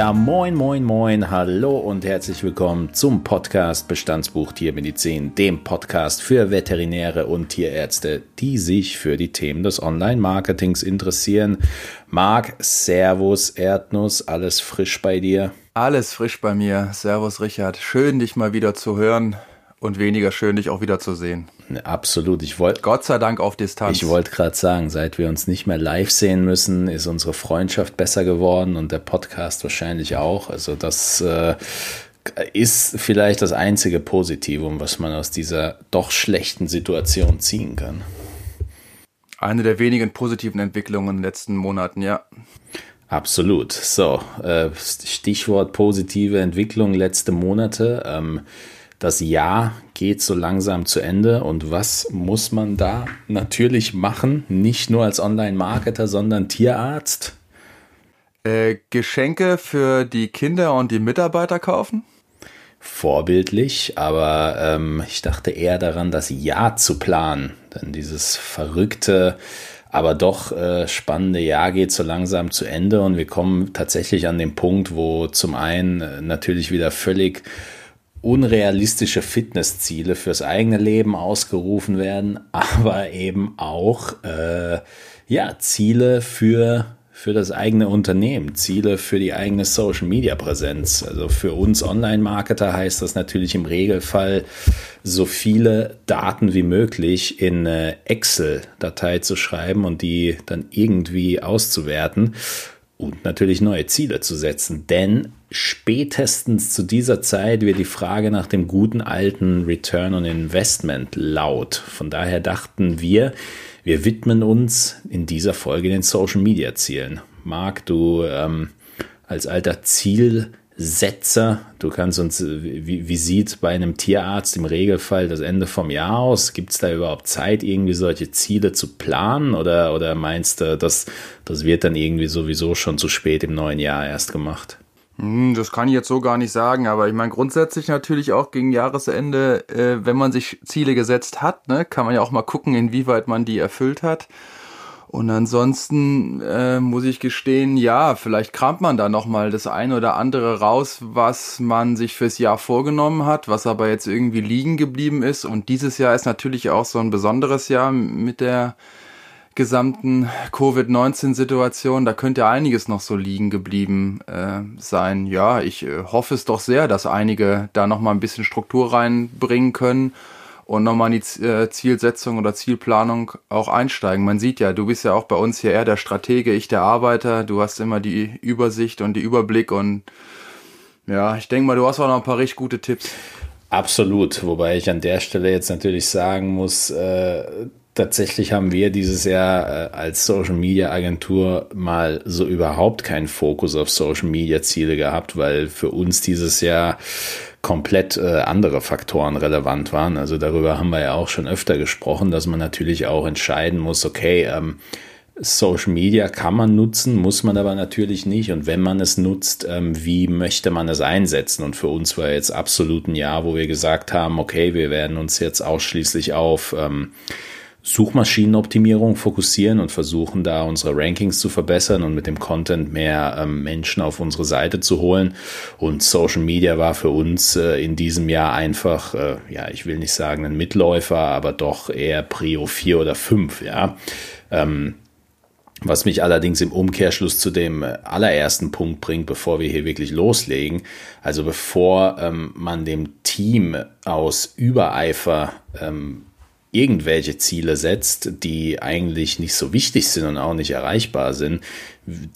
Ja, moin, moin, moin, hallo und herzlich willkommen zum Podcast Bestandsbuch Tiermedizin, dem Podcast für Veterinäre und Tierärzte, die sich für die Themen des Online-Marketings interessieren. Marc, Servus, Erdnuss, alles frisch bei dir? Alles frisch bei mir. Servus, Richard. Schön, dich mal wieder zu hören und weniger schön, dich auch wieder zu sehen. Absolut. Ich wollte. Gott sei Dank auf Distanz. Ich wollte gerade sagen, seit wir uns nicht mehr live sehen müssen, ist unsere Freundschaft besser geworden und der Podcast wahrscheinlich auch. Also das äh, ist vielleicht das einzige Positivum, was man aus dieser doch schlechten Situation ziehen kann. Eine der wenigen positiven Entwicklungen in den letzten Monaten, ja. Absolut. So, äh, Stichwort positive Entwicklung letzte Monate. Ähm, das Jahr geht so langsam zu Ende und was muss man da natürlich machen? Nicht nur als Online-Marketer, sondern Tierarzt? Äh, Geschenke für die Kinder und die Mitarbeiter kaufen? Vorbildlich, aber ähm, ich dachte eher daran, das Jahr zu planen. Denn dieses verrückte, aber doch äh, spannende Jahr geht so langsam zu Ende und wir kommen tatsächlich an den Punkt, wo zum einen äh, natürlich wieder völlig unrealistische Fitnessziele fürs eigene Leben ausgerufen werden, aber eben auch äh, ja, Ziele für, für das eigene Unternehmen, Ziele für die eigene Social Media Präsenz. Also für uns Online-Marketer heißt das natürlich im Regelfall, so viele Daten wie möglich in Excel-Datei zu schreiben und die dann irgendwie auszuwerten und natürlich neue Ziele zu setzen. Denn spätestens zu dieser Zeit wird die Frage nach dem guten alten Return on Investment laut. Von daher dachten wir, wir widmen uns in dieser Folge den Social Media Zielen. Marc, du ähm, als alter Ziel Setzer. Du kannst uns, wie, wie sieht bei einem Tierarzt im Regelfall das Ende vom Jahr aus? Gibt es da überhaupt Zeit, irgendwie solche Ziele zu planen? Oder, oder meinst du, dass das wird dann irgendwie sowieso schon zu spät im neuen Jahr erst gemacht? Hm, das kann ich jetzt so gar nicht sagen, aber ich meine grundsätzlich natürlich auch gegen Jahresende, äh, wenn man sich Ziele gesetzt hat, ne, kann man ja auch mal gucken, inwieweit man die erfüllt hat. Und ansonsten äh, muss ich gestehen, ja, vielleicht kramt man da nochmal das eine oder andere raus, was man sich fürs Jahr vorgenommen hat, was aber jetzt irgendwie liegen geblieben ist. Und dieses Jahr ist natürlich auch so ein besonderes Jahr mit der gesamten Covid-19-Situation. Da könnte einiges noch so liegen geblieben äh, sein. Ja, ich äh, hoffe es doch sehr, dass einige da nochmal ein bisschen Struktur reinbringen können und nochmal in die äh, Zielsetzung oder Zielplanung auch einsteigen. Man sieht ja, du bist ja auch bei uns hier eher der Stratege, ich der Arbeiter. Du hast immer die Übersicht und die Überblick und ja, ich denke mal, du hast auch noch ein paar richtig gute Tipps. Absolut, wobei ich an der Stelle jetzt natürlich sagen muss, äh, tatsächlich haben wir dieses Jahr äh, als Social Media Agentur mal so überhaupt keinen Fokus auf Social Media Ziele gehabt, weil für uns dieses Jahr komplett äh, andere Faktoren relevant waren. Also darüber haben wir ja auch schon öfter gesprochen, dass man natürlich auch entscheiden muss, okay, ähm, Social Media kann man nutzen, muss man aber natürlich nicht. Und wenn man es nutzt, ähm, wie möchte man es einsetzen? Und für uns war jetzt absolut ein Jahr, wo wir gesagt haben, okay, wir werden uns jetzt ausschließlich auf ähm, Suchmaschinenoptimierung fokussieren und versuchen da unsere Rankings zu verbessern und mit dem Content mehr ähm, Menschen auf unsere Seite zu holen. Und Social Media war für uns äh, in diesem Jahr einfach, äh, ja, ich will nicht sagen ein Mitläufer, aber doch eher Prio 4 oder 5, ja. Ähm, was mich allerdings im Umkehrschluss zu dem äh, allerersten Punkt bringt, bevor wir hier wirklich loslegen. Also bevor ähm, man dem Team aus Übereifer ähm, irgendwelche Ziele setzt, die eigentlich nicht so wichtig sind und auch nicht erreichbar sind,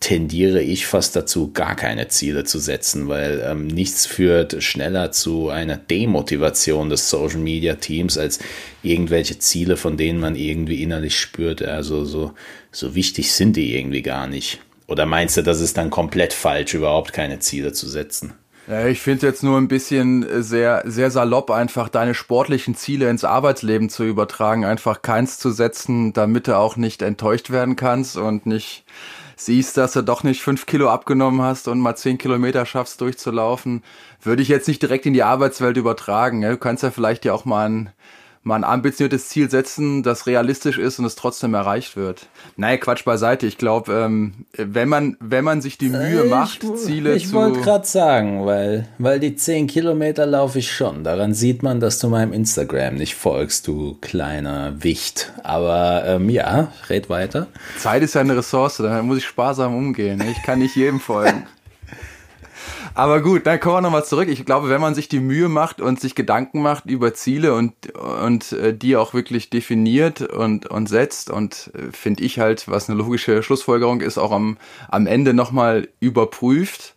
tendiere ich fast dazu, gar keine Ziele zu setzen, weil ähm, nichts führt schneller zu einer Demotivation des Social Media Teams als irgendwelche Ziele, von denen man irgendwie innerlich spürt, also so, so wichtig sind die irgendwie gar nicht. Oder meinst du, das ist dann komplett falsch, überhaupt keine Ziele zu setzen? Ja, ich finde jetzt nur ein bisschen äh, sehr, sehr salopp, einfach deine sportlichen Ziele ins Arbeitsleben zu übertragen, einfach keins zu setzen, damit du auch nicht enttäuscht werden kannst und nicht siehst, dass du doch nicht fünf Kilo abgenommen hast und mal zehn Kilometer schaffst durchzulaufen, würde ich jetzt nicht direkt in die Arbeitswelt übertragen. Du kannst ja vielleicht ja auch mal ein mal ein ambitioniertes Ziel setzen, das realistisch ist und es trotzdem erreicht wird. Nein, Quatsch beiseite. Ich glaube, ähm, wenn man wenn man sich die Mühe ich, macht, Ziele ich zu. Ich wollte gerade sagen, weil weil die 10 Kilometer laufe ich schon. Daran sieht man, dass du meinem Instagram nicht folgst, du kleiner Wicht. Aber ähm, ja, red weiter. Zeit ist ja eine Ressource, da muss ich sparsam umgehen. Ich kann nicht jedem folgen. Aber gut, dann kommen wir nochmal zurück. Ich glaube, wenn man sich die Mühe macht und sich Gedanken macht über Ziele und, und äh, die auch wirklich definiert und, und setzt und äh, finde ich halt, was eine logische Schlussfolgerung ist, auch am, am Ende nochmal überprüft.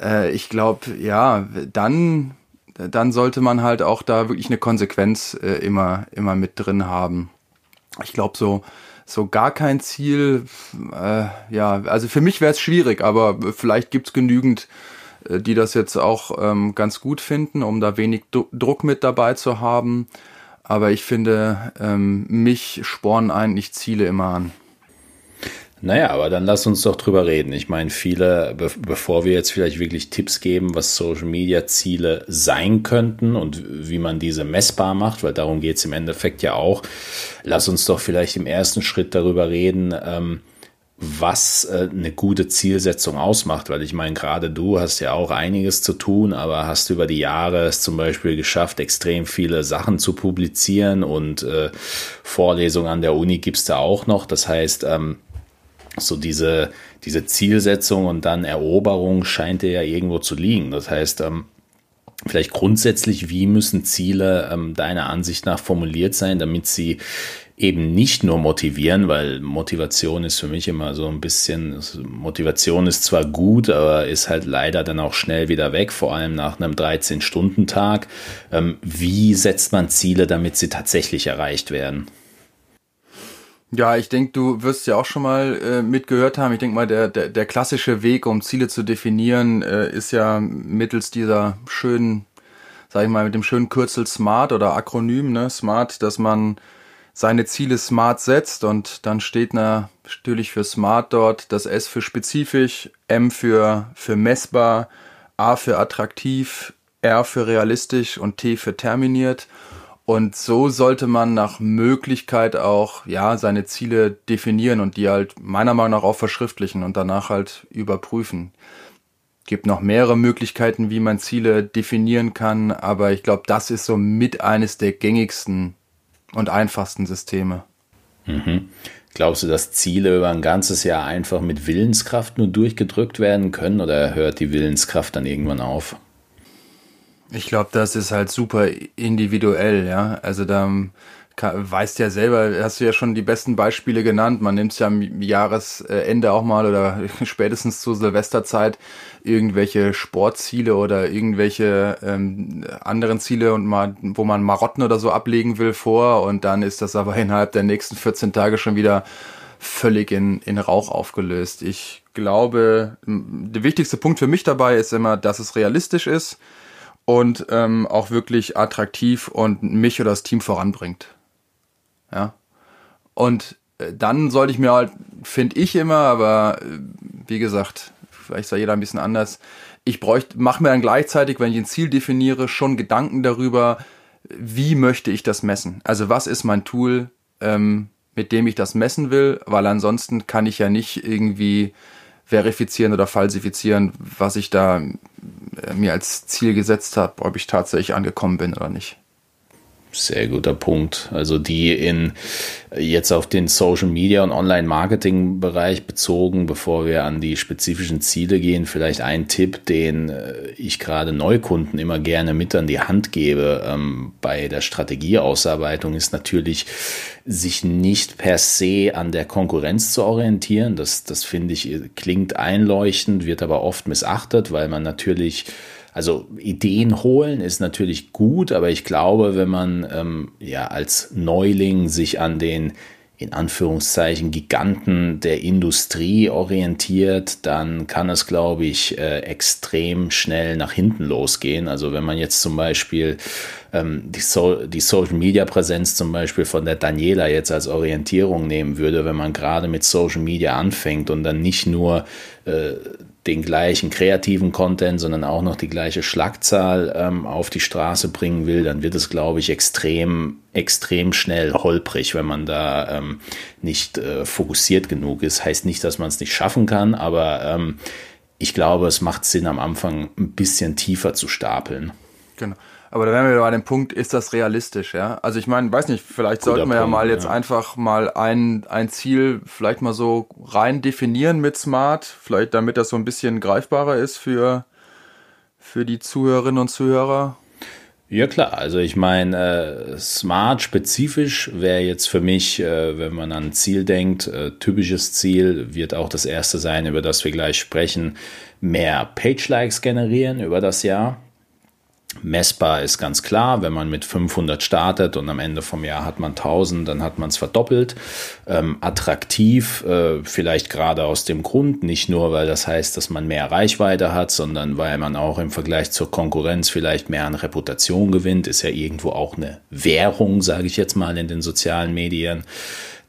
Äh, ich glaube, ja, dann, dann sollte man halt auch da wirklich eine Konsequenz äh, immer, immer mit drin haben. Ich glaube, so, so gar kein Ziel, äh, ja, also für mich wäre es schwierig, aber vielleicht gibt's genügend die das jetzt auch ähm, ganz gut finden, um da wenig Druck mit dabei zu haben. Aber ich finde, ähm, mich spornen eigentlich Ziele immer an. Naja, aber dann lass uns doch drüber reden. Ich meine, viele, be bevor wir jetzt vielleicht wirklich Tipps geben, was Social Media Ziele sein könnten und wie man diese messbar macht, weil darum geht es im Endeffekt ja auch, lass uns doch vielleicht im ersten Schritt darüber reden, ähm, was äh, eine gute Zielsetzung ausmacht, weil ich meine, gerade du hast ja auch einiges zu tun, aber hast über die Jahre es zum Beispiel geschafft, extrem viele Sachen zu publizieren und äh, Vorlesungen an der Uni gibt's da auch noch. Das heißt, ähm, so diese, diese Zielsetzung und dann Eroberung scheint dir ja irgendwo zu liegen. Das heißt, ähm, vielleicht grundsätzlich, wie müssen Ziele ähm, deiner Ansicht nach formuliert sein, damit sie eben nicht nur motivieren, weil Motivation ist für mich immer so ein bisschen, Motivation ist zwar gut, aber ist halt leider dann auch schnell wieder weg, vor allem nach einem 13-Stunden-Tag. Ähm, wie setzt man Ziele, damit sie tatsächlich erreicht werden? Ja, ich denke, du wirst ja auch schon mal äh, mitgehört haben. Ich denke mal, der, der, der klassische Weg, um Ziele zu definieren, äh, ist ja mittels dieser schönen, sag ich mal, mit dem schönen Kürzel SMART oder Akronym, ne, SMART, dass man seine Ziele smart setzt und dann steht natürlich für smart dort das S für spezifisch, M für, für messbar, A für attraktiv, R für realistisch und T für terminiert. Und so sollte man nach Möglichkeit auch, ja, seine Ziele definieren und die halt meiner Meinung nach auch verschriftlichen und danach halt überprüfen. Gibt noch mehrere Möglichkeiten, wie man Ziele definieren kann, aber ich glaube, das ist so mit eines der gängigsten und einfachsten Systeme. Mhm. Glaubst du, dass Ziele über ein ganzes Jahr einfach mit Willenskraft nur durchgedrückt werden können oder hört die Willenskraft dann irgendwann auf? Ich glaube, das ist halt super individuell, ja. Also da weißt ja selber, hast du ja schon die besten Beispiele genannt. Man nimmt es ja am Jahresende auch mal oder spätestens zur Silvesterzeit irgendwelche Sportziele oder irgendwelche ähm, anderen Ziele und mal, wo man Marotten oder so ablegen will vor und dann ist das aber innerhalb der nächsten 14 Tage schon wieder völlig in, in Rauch aufgelöst. Ich glaube, der wichtigste Punkt für mich dabei ist immer, dass es realistisch ist und ähm, auch wirklich attraktiv und mich oder das Team voranbringt. Ja. Und äh, dann sollte ich mir halt, finde ich immer, aber äh, wie gesagt, vielleicht sei jeder ein bisschen anders. Ich bräuchte, mache mir dann gleichzeitig, wenn ich ein Ziel definiere, schon Gedanken darüber, wie möchte ich das messen? Also was ist mein Tool, ähm, mit dem ich das messen will? Weil ansonsten kann ich ja nicht irgendwie verifizieren oder falsifizieren, was ich da äh, mir als Ziel gesetzt habe, ob ich tatsächlich angekommen bin oder nicht. Sehr guter Punkt. Also die in jetzt auf den Social Media und Online Marketing Bereich bezogen, bevor wir an die spezifischen Ziele gehen, vielleicht ein Tipp, den äh, ich gerade Neukunden immer gerne mit an die Hand gebe ähm, bei der Strategieausarbeitung ist natürlich, sich nicht per se an der Konkurrenz zu orientieren. Das, das finde ich klingt einleuchtend, wird aber oft missachtet, weil man natürlich also Ideen holen ist natürlich gut, aber ich glaube, wenn man ähm, ja als Neuling sich an den in Anführungszeichen Giganten der Industrie orientiert, dann kann es, glaube ich, äh, extrem schnell nach hinten losgehen. Also wenn man jetzt zum Beispiel ähm, die, so die Social Media Präsenz zum Beispiel von der Daniela jetzt als Orientierung nehmen würde, wenn man gerade mit Social Media anfängt und dann nicht nur äh, den gleichen kreativen Content, sondern auch noch die gleiche Schlagzahl ähm, auf die Straße bringen will, dann wird es, glaube ich, extrem, extrem schnell holprig, wenn man da ähm, nicht äh, fokussiert genug ist. Heißt nicht, dass man es nicht schaffen kann, aber ähm, ich glaube, es macht Sinn, am Anfang ein bisschen tiefer zu stapeln. Genau. Aber da wären wir bei dem Punkt, ist das realistisch, ja? Also ich meine, weiß nicht, vielleicht Guter sollten wir Punkt, ja mal jetzt ja. einfach mal ein, ein Ziel vielleicht mal so rein definieren mit Smart, vielleicht damit das so ein bisschen greifbarer ist für, für die Zuhörerinnen und Zuhörer. Ja klar, also ich meine, äh, smart spezifisch wäre jetzt für mich, äh, wenn man an ein Ziel denkt, äh, typisches Ziel wird auch das erste sein, über das wir gleich sprechen, mehr Page-Likes generieren über das Jahr. Messbar ist ganz klar, wenn man mit 500 startet und am Ende vom Jahr hat man 1000, dann hat man es verdoppelt. Ähm, attraktiv, äh, vielleicht gerade aus dem Grund, nicht nur, weil das heißt, dass man mehr Reichweite hat, sondern weil man auch im Vergleich zur Konkurrenz vielleicht mehr an Reputation gewinnt, ist ja irgendwo auch eine Währung, sage ich jetzt mal, in den sozialen Medien.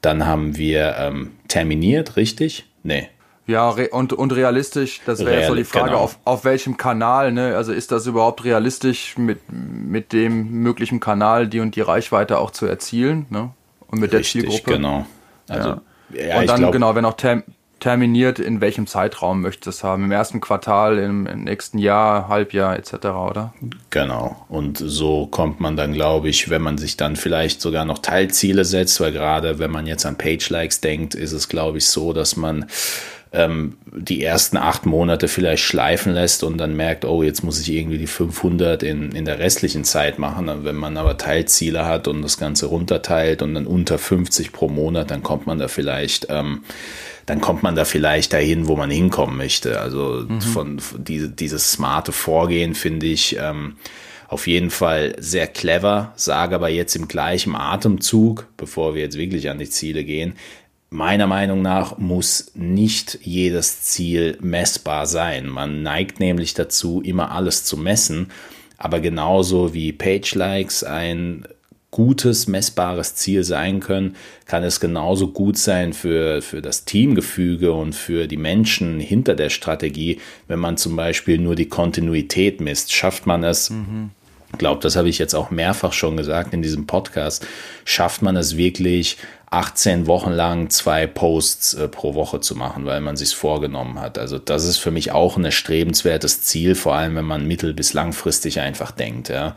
Dann haben wir ähm, terminiert, richtig? Nee, ja, und, und realistisch, das wäre jetzt so die Frage, genau. auf, auf welchem Kanal, ne? Also ist das überhaupt realistisch, mit, mit dem möglichen Kanal die und die Reichweite auch zu erzielen, ne? Und mit Richtig, der Zielgruppe. Genau. Also, ja. ja und dann, glaub, genau, wenn auch term, terminiert, in welchem Zeitraum möchtest du es haben? Im ersten Quartal, im, im nächsten Jahr, Halbjahr etc., oder? Genau. Und so kommt man dann, glaube ich, wenn man sich dann vielleicht sogar noch Teilziele setzt, weil gerade wenn man jetzt an Page-Likes denkt, ist es, glaube ich, so, dass man ähm, die ersten acht Monate vielleicht schleifen lässt und dann merkt, oh, jetzt muss ich irgendwie die 500 in, in der restlichen Zeit machen. Und wenn man aber Teilziele hat und das Ganze runterteilt und dann unter 50 pro Monat, dann kommt man da vielleicht, ähm, dann kommt man da vielleicht dahin, wo man hinkommen möchte. Also mhm. von, von die, dieses smarte Vorgehen finde ich ähm, auf jeden Fall sehr clever, sage aber jetzt im gleichen Atemzug, bevor wir jetzt wirklich an die Ziele gehen, Meiner Meinung nach muss nicht jedes Ziel messbar sein. Man neigt nämlich dazu, immer alles zu messen. Aber genauso wie Page-Likes ein gutes, messbares Ziel sein können, kann es genauso gut sein für, für das Teamgefüge und für die Menschen hinter der Strategie, wenn man zum Beispiel nur die Kontinuität misst. Schafft man es, mhm. ich glaube, das habe ich jetzt auch mehrfach schon gesagt in diesem Podcast, schafft man es wirklich, 18 Wochen lang zwei Posts äh, pro Woche zu machen, weil man sich vorgenommen hat. Also das ist für mich auch ein erstrebenswertes Ziel, vor allem wenn man mittel- bis langfristig einfach denkt. Ja.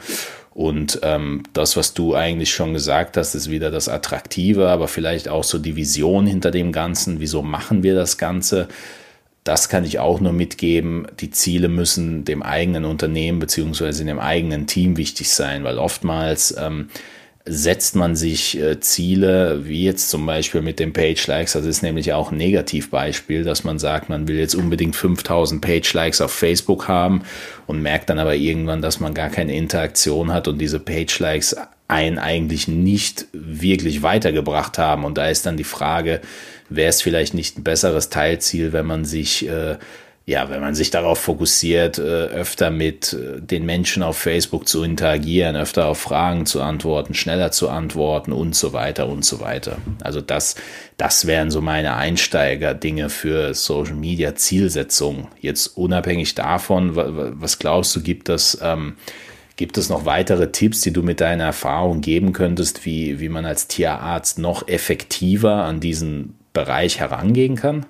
Und ähm, das, was du eigentlich schon gesagt hast, ist wieder das Attraktive, aber vielleicht auch so die Vision hinter dem Ganzen. Wieso machen wir das Ganze? Das kann ich auch nur mitgeben. Die Ziele müssen dem eigenen Unternehmen beziehungsweise dem eigenen Team wichtig sein, weil oftmals ähm, setzt man sich äh, Ziele, wie jetzt zum Beispiel mit den Page-Likes, das ist nämlich auch ein Negativbeispiel, dass man sagt, man will jetzt unbedingt 5000 Page-Likes auf Facebook haben und merkt dann aber irgendwann, dass man gar keine Interaktion hat und diese Page-Likes einen eigentlich nicht wirklich weitergebracht haben. Und da ist dann die Frage, wäre es vielleicht nicht ein besseres Teilziel, wenn man sich äh, ja, wenn man sich darauf fokussiert, äh, öfter mit äh, den Menschen auf Facebook zu interagieren, öfter auf Fragen zu antworten, schneller zu antworten und so weiter und so weiter. Also das, das wären so meine Einsteiger-Dinge für Social Media Zielsetzungen. Jetzt unabhängig davon, was glaubst du, gibt es, ähm, gibt es noch weitere Tipps, die du mit deiner Erfahrung geben könntest, wie, wie man als Tierarzt noch effektiver an diesen Bereich herangehen kann?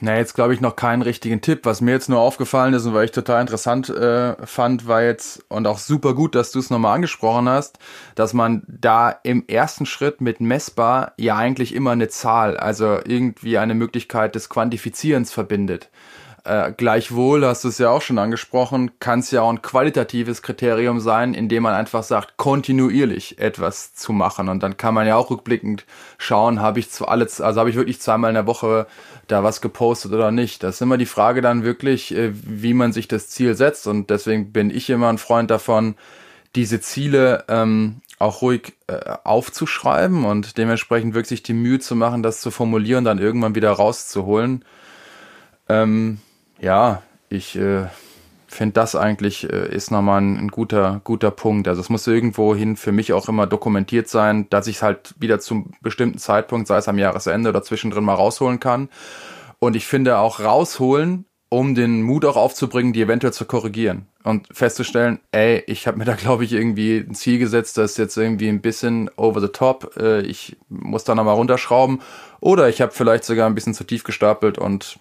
Na, jetzt glaube ich noch keinen richtigen Tipp. Was mir jetzt nur aufgefallen ist und weil ich total interessant äh, fand, war jetzt und auch super gut, dass du es nochmal angesprochen hast, dass man da im ersten Schritt mit messbar ja eigentlich immer eine Zahl, also irgendwie eine Möglichkeit des Quantifizierens verbindet. Äh, gleichwohl, hast du es ja auch schon angesprochen, kann es ja auch ein qualitatives Kriterium sein, indem man einfach sagt, kontinuierlich etwas zu machen. Und dann kann man ja auch rückblickend schauen, habe ich zu alle, also habe ich wirklich zweimal in der Woche da was gepostet oder nicht. Das ist immer die Frage dann wirklich, äh, wie man sich das Ziel setzt. Und deswegen bin ich immer ein Freund davon, diese Ziele ähm, auch ruhig äh, aufzuschreiben und dementsprechend wirklich die Mühe zu machen, das zu formulieren, dann irgendwann wieder rauszuholen. Ähm, ja, ich äh, finde das eigentlich äh, ist nochmal ein, ein, guter, guter Punkt. Also es muss irgendwohin für mich auch immer dokumentiert sein, dass ich es halt wieder zum bestimmten Zeitpunkt, sei es am Jahresende oder zwischendrin mal rausholen kann. Und ich finde auch rausholen, um den Mut auch aufzubringen, die eventuell zu korrigieren und festzustellen, ey, ich habe mir da glaube ich irgendwie ein Ziel gesetzt, das ist jetzt irgendwie ein bisschen over the top, äh, ich muss da nochmal runterschrauben oder ich habe vielleicht sogar ein bisschen zu tief gestapelt und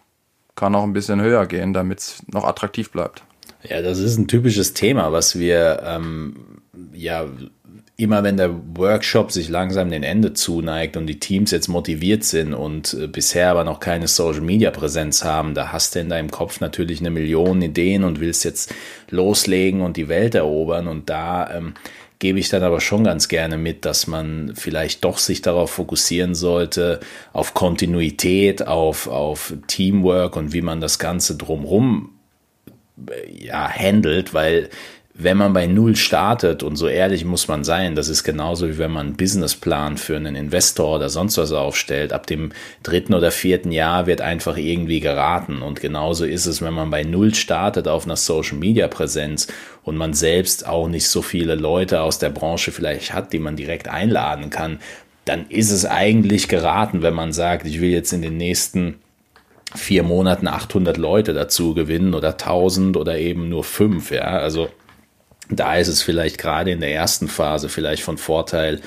kann auch ein bisschen höher gehen, damit es noch attraktiv bleibt. Ja, das ist ein typisches Thema, was wir ähm, ja immer wenn der Workshop sich langsam den Ende zuneigt und die Teams jetzt motiviert sind und äh, bisher aber noch keine Social Media Präsenz haben, da hast du in deinem Kopf natürlich eine Million Ideen und willst jetzt loslegen und die Welt erobern. Und da ähm, gebe ich dann aber schon ganz gerne mit, dass man vielleicht doch sich darauf fokussieren sollte, auf Kontinuität, auf, auf Teamwork und wie man das Ganze drumherum ja, handelt, weil wenn man bei Null startet, und so ehrlich muss man sein, das ist genauso wie wenn man einen Businessplan für einen Investor oder sonst was aufstellt. Ab dem dritten oder vierten Jahr wird einfach irgendwie geraten. Und genauso ist es, wenn man bei Null startet auf einer Social Media Präsenz und man selbst auch nicht so viele Leute aus der Branche vielleicht hat, die man direkt einladen kann, dann ist es eigentlich geraten, wenn man sagt, ich will jetzt in den nächsten vier Monaten 800 Leute dazu gewinnen oder 1000 oder eben nur fünf. Ja, also da ist es vielleicht gerade in der ersten Phase vielleicht von Vorteil,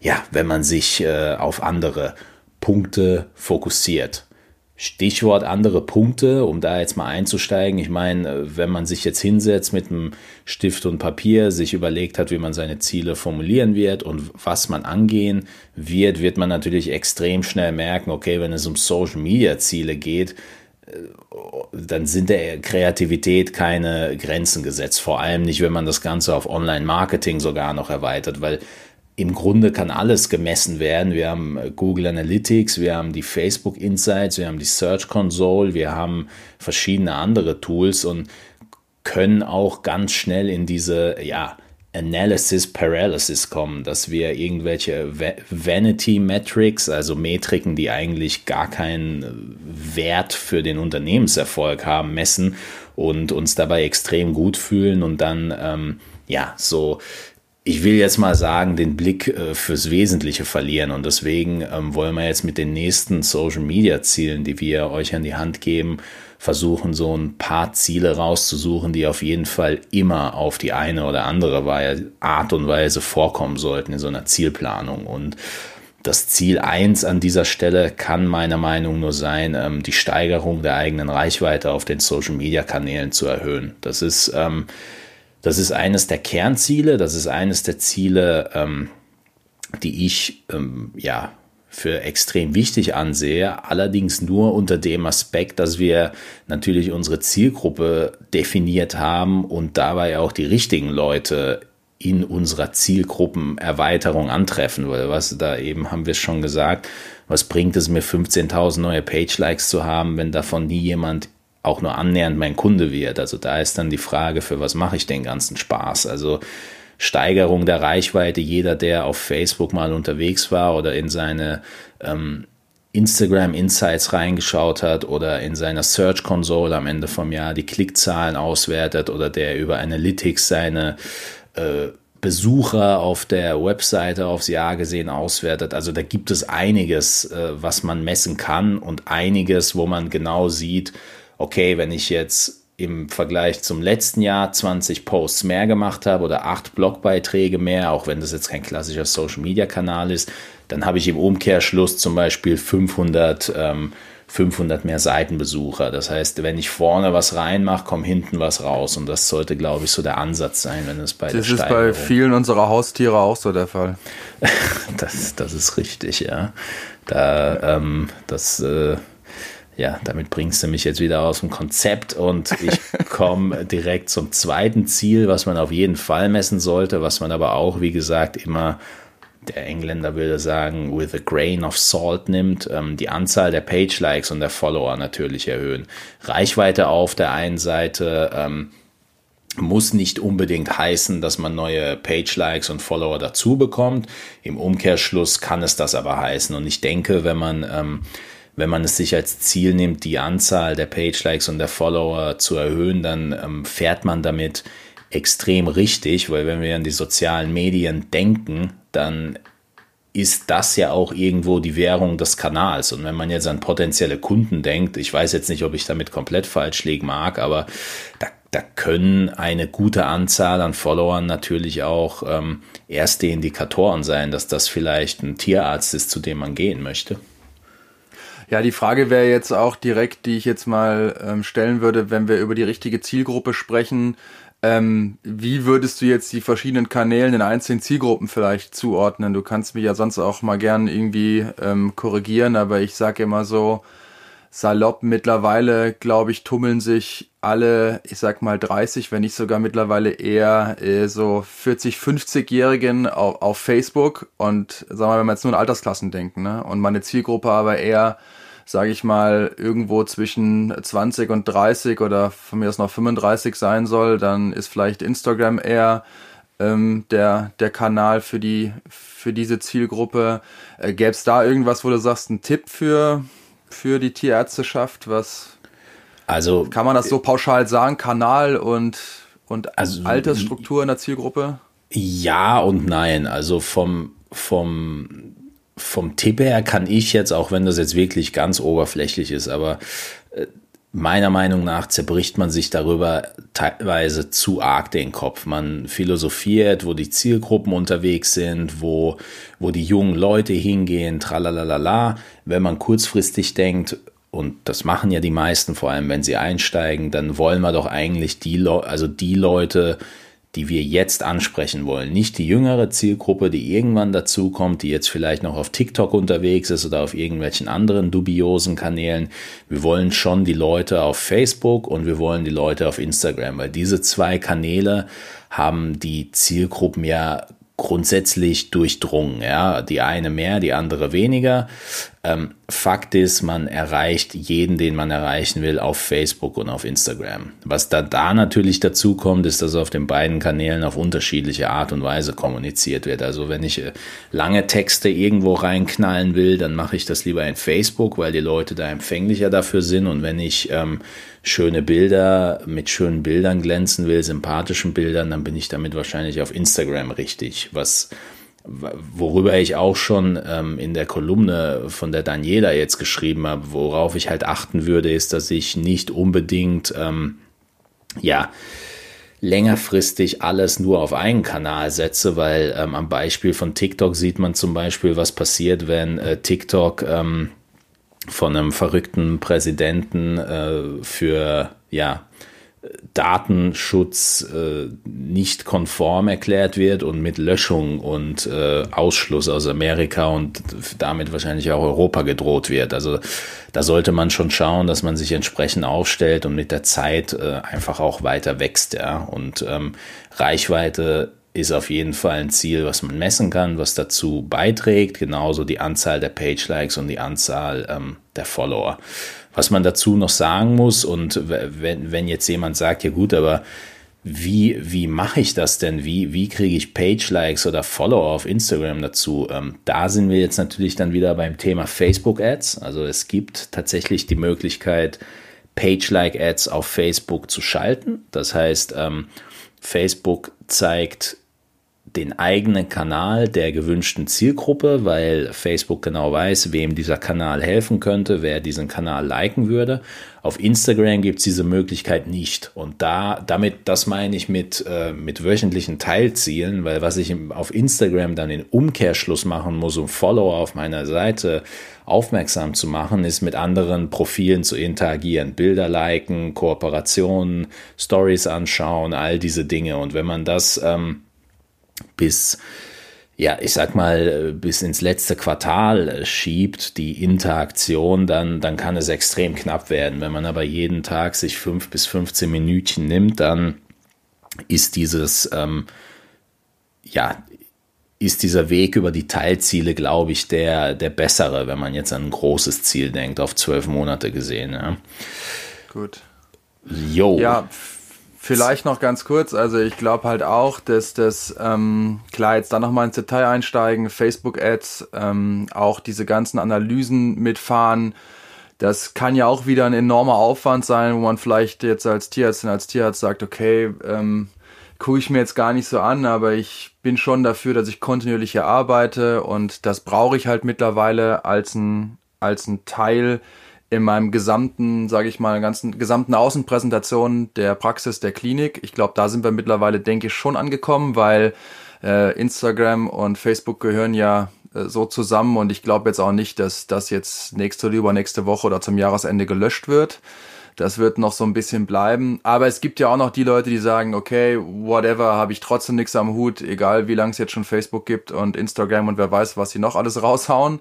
ja, wenn man sich äh, auf andere Punkte fokussiert. Stichwort andere Punkte, um da jetzt mal einzusteigen. Ich meine, äh, wenn man sich jetzt hinsetzt mit einem Stift und Papier, sich überlegt hat, wie man seine Ziele formulieren wird und was man angehen wird, wird man natürlich extrem schnell merken, okay, wenn es um Social Media Ziele geht, dann sind der Kreativität keine Grenzen gesetzt. Vor allem nicht, wenn man das Ganze auf Online-Marketing sogar noch erweitert, weil im Grunde kann alles gemessen werden. Wir haben Google Analytics, wir haben die Facebook Insights, wir haben die Search Console, wir haben verschiedene andere Tools und können auch ganz schnell in diese, ja, Analysis Paralysis kommen, dass wir irgendwelche Vanity Metrics, also Metriken, die eigentlich gar keinen Wert für den Unternehmenserfolg haben, messen und uns dabei extrem gut fühlen und dann, ähm, ja, so, ich will jetzt mal sagen, den Blick äh, fürs Wesentliche verlieren und deswegen ähm, wollen wir jetzt mit den nächsten Social Media Zielen, die wir euch an die Hand geben, versuchen, so ein paar Ziele rauszusuchen, die auf jeden Fall immer auf die eine oder andere Art und Weise vorkommen sollten in so einer Zielplanung. Und das Ziel eins an dieser Stelle kann meiner Meinung nach nur sein, ähm, die Steigerung der eigenen Reichweite auf den Social-Media-Kanälen zu erhöhen. Das ist, ähm, das ist eines der Kernziele, das ist eines der Ziele, ähm, die ich ja für extrem wichtig ansehe, allerdings nur unter dem Aspekt, dass wir natürlich unsere Zielgruppe definiert haben und dabei auch die richtigen Leute in unserer Zielgruppenerweiterung antreffen, weil was da eben haben wir schon gesagt, was bringt es mir 15.000 neue Page-Likes zu haben, wenn davon nie jemand auch nur annähernd mein Kunde wird. Also da ist dann die Frage, für was mache ich den ganzen Spaß? Also Steigerung der Reichweite. Jeder, der auf Facebook mal unterwegs war oder in seine ähm, Instagram Insights reingeschaut hat oder in seiner Search Console am Ende vom Jahr die Klickzahlen auswertet oder der über Analytics seine äh, Besucher auf der Webseite aufs Jahr gesehen auswertet. Also da gibt es einiges, äh, was man messen kann und einiges, wo man genau sieht, okay, wenn ich jetzt im Vergleich zum letzten Jahr 20 Posts mehr gemacht habe oder acht Blogbeiträge mehr, auch wenn das jetzt kein klassischer Social-Media-Kanal ist, dann habe ich im Umkehrschluss zum Beispiel 500, ähm, 500 mehr Seitenbesucher. Das heißt, wenn ich vorne was reinmache, kommt hinten was raus. Und das sollte, glaube ich, so der Ansatz sein, wenn es bei das ist bei vielen unserer Haustiere auch so der Fall. das, das ist richtig, ja. Da, ähm, das, äh, ja, damit bringst du mich jetzt wieder aus dem Konzept und ich komme direkt zum zweiten Ziel, was man auf jeden Fall messen sollte, was man aber auch, wie gesagt, immer, der Engländer würde sagen, with a grain of salt nimmt, ähm, die Anzahl der Page-Likes und der Follower natürlich erhöhen. Reichweite auf der einen Seite, ähm, muss nicht unbedingt heißen, dass man neue Page-Likes und Follower dazu bekommt. Im Umkehrschluss kann es das aber heißen. Und ich denke, wenn man ähm, wenn man es sich als Ziel nimmt, die Anzahl der Page-Likes und der Follower zu erhöhen, dann ähm, fährt man damit extrem richtig, weil wenn wir an die sozialen Medien denken, dann ist das ja auch irgendwo die Währung des Kanals. Und wenn man jetzt an potenzielle Kunden denkt, ich weiß jetzt nicht, ob ich damit komplett falsch liegen mag, aber da, da können eine gute Anzahl an Followern natürlich auch ähm, erste Indikatoren sein, dass das vielleicht ein Tierarzt ist, zu dem man gehen möchte. Ja, die Frage wäre jetzt auch direkt, die ich jetzt mal ähm, stellen würde, wenn wir über die richtige Zielgruppe sprechen. Ähm, wie würdest du jetzt die verschiedenen Kanälen in einzelnen Zielgruppen vielleicht zuordnen? Du kannst mich ja sonst auch mal gern irgendwie ähm, korrigieren, aber ich sage immer so, salopp mittlerweile, glaube ich, tummeln sich alle, ich sag mal 30, wenn nicht sogar mittlerweile eher äh, so 40, 50-Jährigen auf, auf Facebook und sagen wir mal, wenn wir jetzt nur in Altersklassen denken, ne? Und meine Zielgruppe aber eher sage ich mal, irgendwo zwischen 20 und 30 oder von mir aus noch 35 sein soll, dann ist vielleicht Instagram eher ähm, der, der Kanal für, die, für diese Zielgruppe. Äh, Gäbe es da irgendwas, wo du sagst, ein Tipp für, für die Tierärzteschaft? Was also kann man das so pauschal sagen? Kanal und, und also, Altersstruktur in der Zielgruppe? Ja und nein. Also vom, vom vom Tipp her kann ich jetzt, auch wenn das jetzt wirklich ganz oberflächlich ist, aber äh, meiner Meinung nach zerbricht man sich darüber teilweise zu arg den Kopf. Man philosophiert, wo die Zielgruppen unterwegs sind, wo, wo die jungen Leute hingehen, tralalala. Wenn man kurzfristig denkt, und das machen ja die meisten, vor allem wenn sie einsteigen, dann wollen wir doch eigentlich die, Le also die Leute die wir jetzt ansprechen wollen. Nicht die jüngere Zielgruppe, die irgendwann dazukommt, die jetzt vielleicht noch auf TikTok unterwegs ist oder auf irgendwelchen anderen dubiosen Kanälen. Wir wollen schon die Leute auf Facebook und wir wollen die Leute auf Instagram, weil diese zwei Kanäle haben die Zielgruppen ja grundsätzlich durchdrungen. Ja, die eine mehr, die andere weniger. Ähm, Fakt ist, man erreicht jeden, den man erreichen will, auf Facebook und auf Instagram. Was da, da natürlich dazu kommt, ist, dass auf den beiden Kanälen auf unterschiedliche Art und Weise kommuniziert wird. Also wenn ich äh, lange Texte irgendwo reinknallen will, dann mache ich das lieber in Facebook, weil die Leute da empfänglicher dafür sind. Und wenn ich ähm, schöne Bilder mit schönen Bildern glänzen will, sympathischen Bildern, dann bin ich damit wahrscheinlich auf Instagram richtig. Was worüber ich auch schon ähm, in der Kolumne von der Daniela jetzt geschrieben habe, worauf ich halt achten würde, ist, dass ich nicht unbedingt ähm, ja längerfristig alles nur auf einen Kanal setze, weil ähm, am Beispiel von TikTok sieht man zum Beispiel, was passiert, wenn äh, TikTok ähm, von einem verrückten Präsidenten äh, für ja Datenschutz äh, nicht konform erklärt wird und mit Löschung und äh, Ausschluss aus Amerika und damit wahrscheinlich auch Europa gedroht wird. Also da sollte man schon schauen, dass man sich entsprechend aufstellt und mit der Zeit äh, einfach auch weiter wächst. Ja? Und ähm, Reichweite ist auf jeden Fall ein Ziel, was man messen kann, was dazu beiträgt, genauso die Anzahl der Page-Likes und die Anzahl ähm, der Follower. Was man dazu noch sagen muss, und wenn, wenn jetzt jemand sagt, ja gut, aber wie, wie mache ich das denn? Wie, wie kriege ich Page-Likes oder Follower auf Instagram dazu? Ähm, da sind wir jetzt natürlich dann wieder beim Thema Facebook-Ads. Also es gibt tatsächlich die Möglichkeit, Page-Like-Ads auf Facebook zu schalten. Das heißt, ähm, Facebook zeigt den eigenen Kanal der gewünschten Zielgruppe, weil Facebook genau weiß, wem dieser Kanal helfen könnte, wer diesen Kanal liken würde. Auf Instagram gibt es diese Möglichkeit nicht. Und da, damit, das meine ich mit, äh, mit wöchentlichen Teilzielen, weil was ich auf Instagram dann in Umkehrschluss machen muss, um Follower auf meiner Seite aufmerksam zu machen, ist mit anderen Profilen zu interagieren, Bilder liken, Kooperationen, Stories anschauen, all diese Dinge. Und wenn man das ähm, bis ja, ich sag mal, bis ins letzte Quartal schiebt, die Interaktion, dann, dann kann es extrem knapp werden. Wenn man aber jeden Tag sich fünf bis 15 Minütchen nimmt, dann ist dieses, ähm, ja, ist dieser Weg über die Teilziele, glaube ich, der, der bessere, wenn man jetzt an ein großes Ziel denkt, auf zwölf Monate gesehen. Ja. Gut. Jo. Ja, Vielleicht noch ganz kurz, also ich glaube halt auch, dass das, ähm, klar, jetzt da nochmal ins Detail einsteigen, Facebook-Ads, ähm, auch diese ganzen Analysen mitfahren, das kann ja auch wieder ein enormer Aufwand sein, wo man vielleicht jetzt als Tierärztin, als Tierarzt sagt, okay, ähm, gucke ich mir jetzt gar nicht so an, aber ich bin schon dafür, dass ich kontinuierlich hier arbeite und das brauche ich halt mittlerweile als ein, als ein Teil in meinem gesamten, sage ich mal, ganzen gesamten Außenpräsentation der Praxis der Klinik. Ich glaube, da sind wir mittlerweile, denke ich, schon angekommen, weil äh, Instagram und Facebook gehören ja äh, so zusammen und ich glaube jetzt auch nicht, dass das jetzt nächste oder übernächste Woche oder zum Jahresende gelöscht wird. Das wird noch so ein bisschen bleiben. Aber es gibt ja auch noch die Leute, die sagen, okay, whatever, habe ich trotzdem nichts am Hut, egal wie lange es jetzt schon Facebook gibt und Instagram und wer weiß, was sie noch alles raushauen,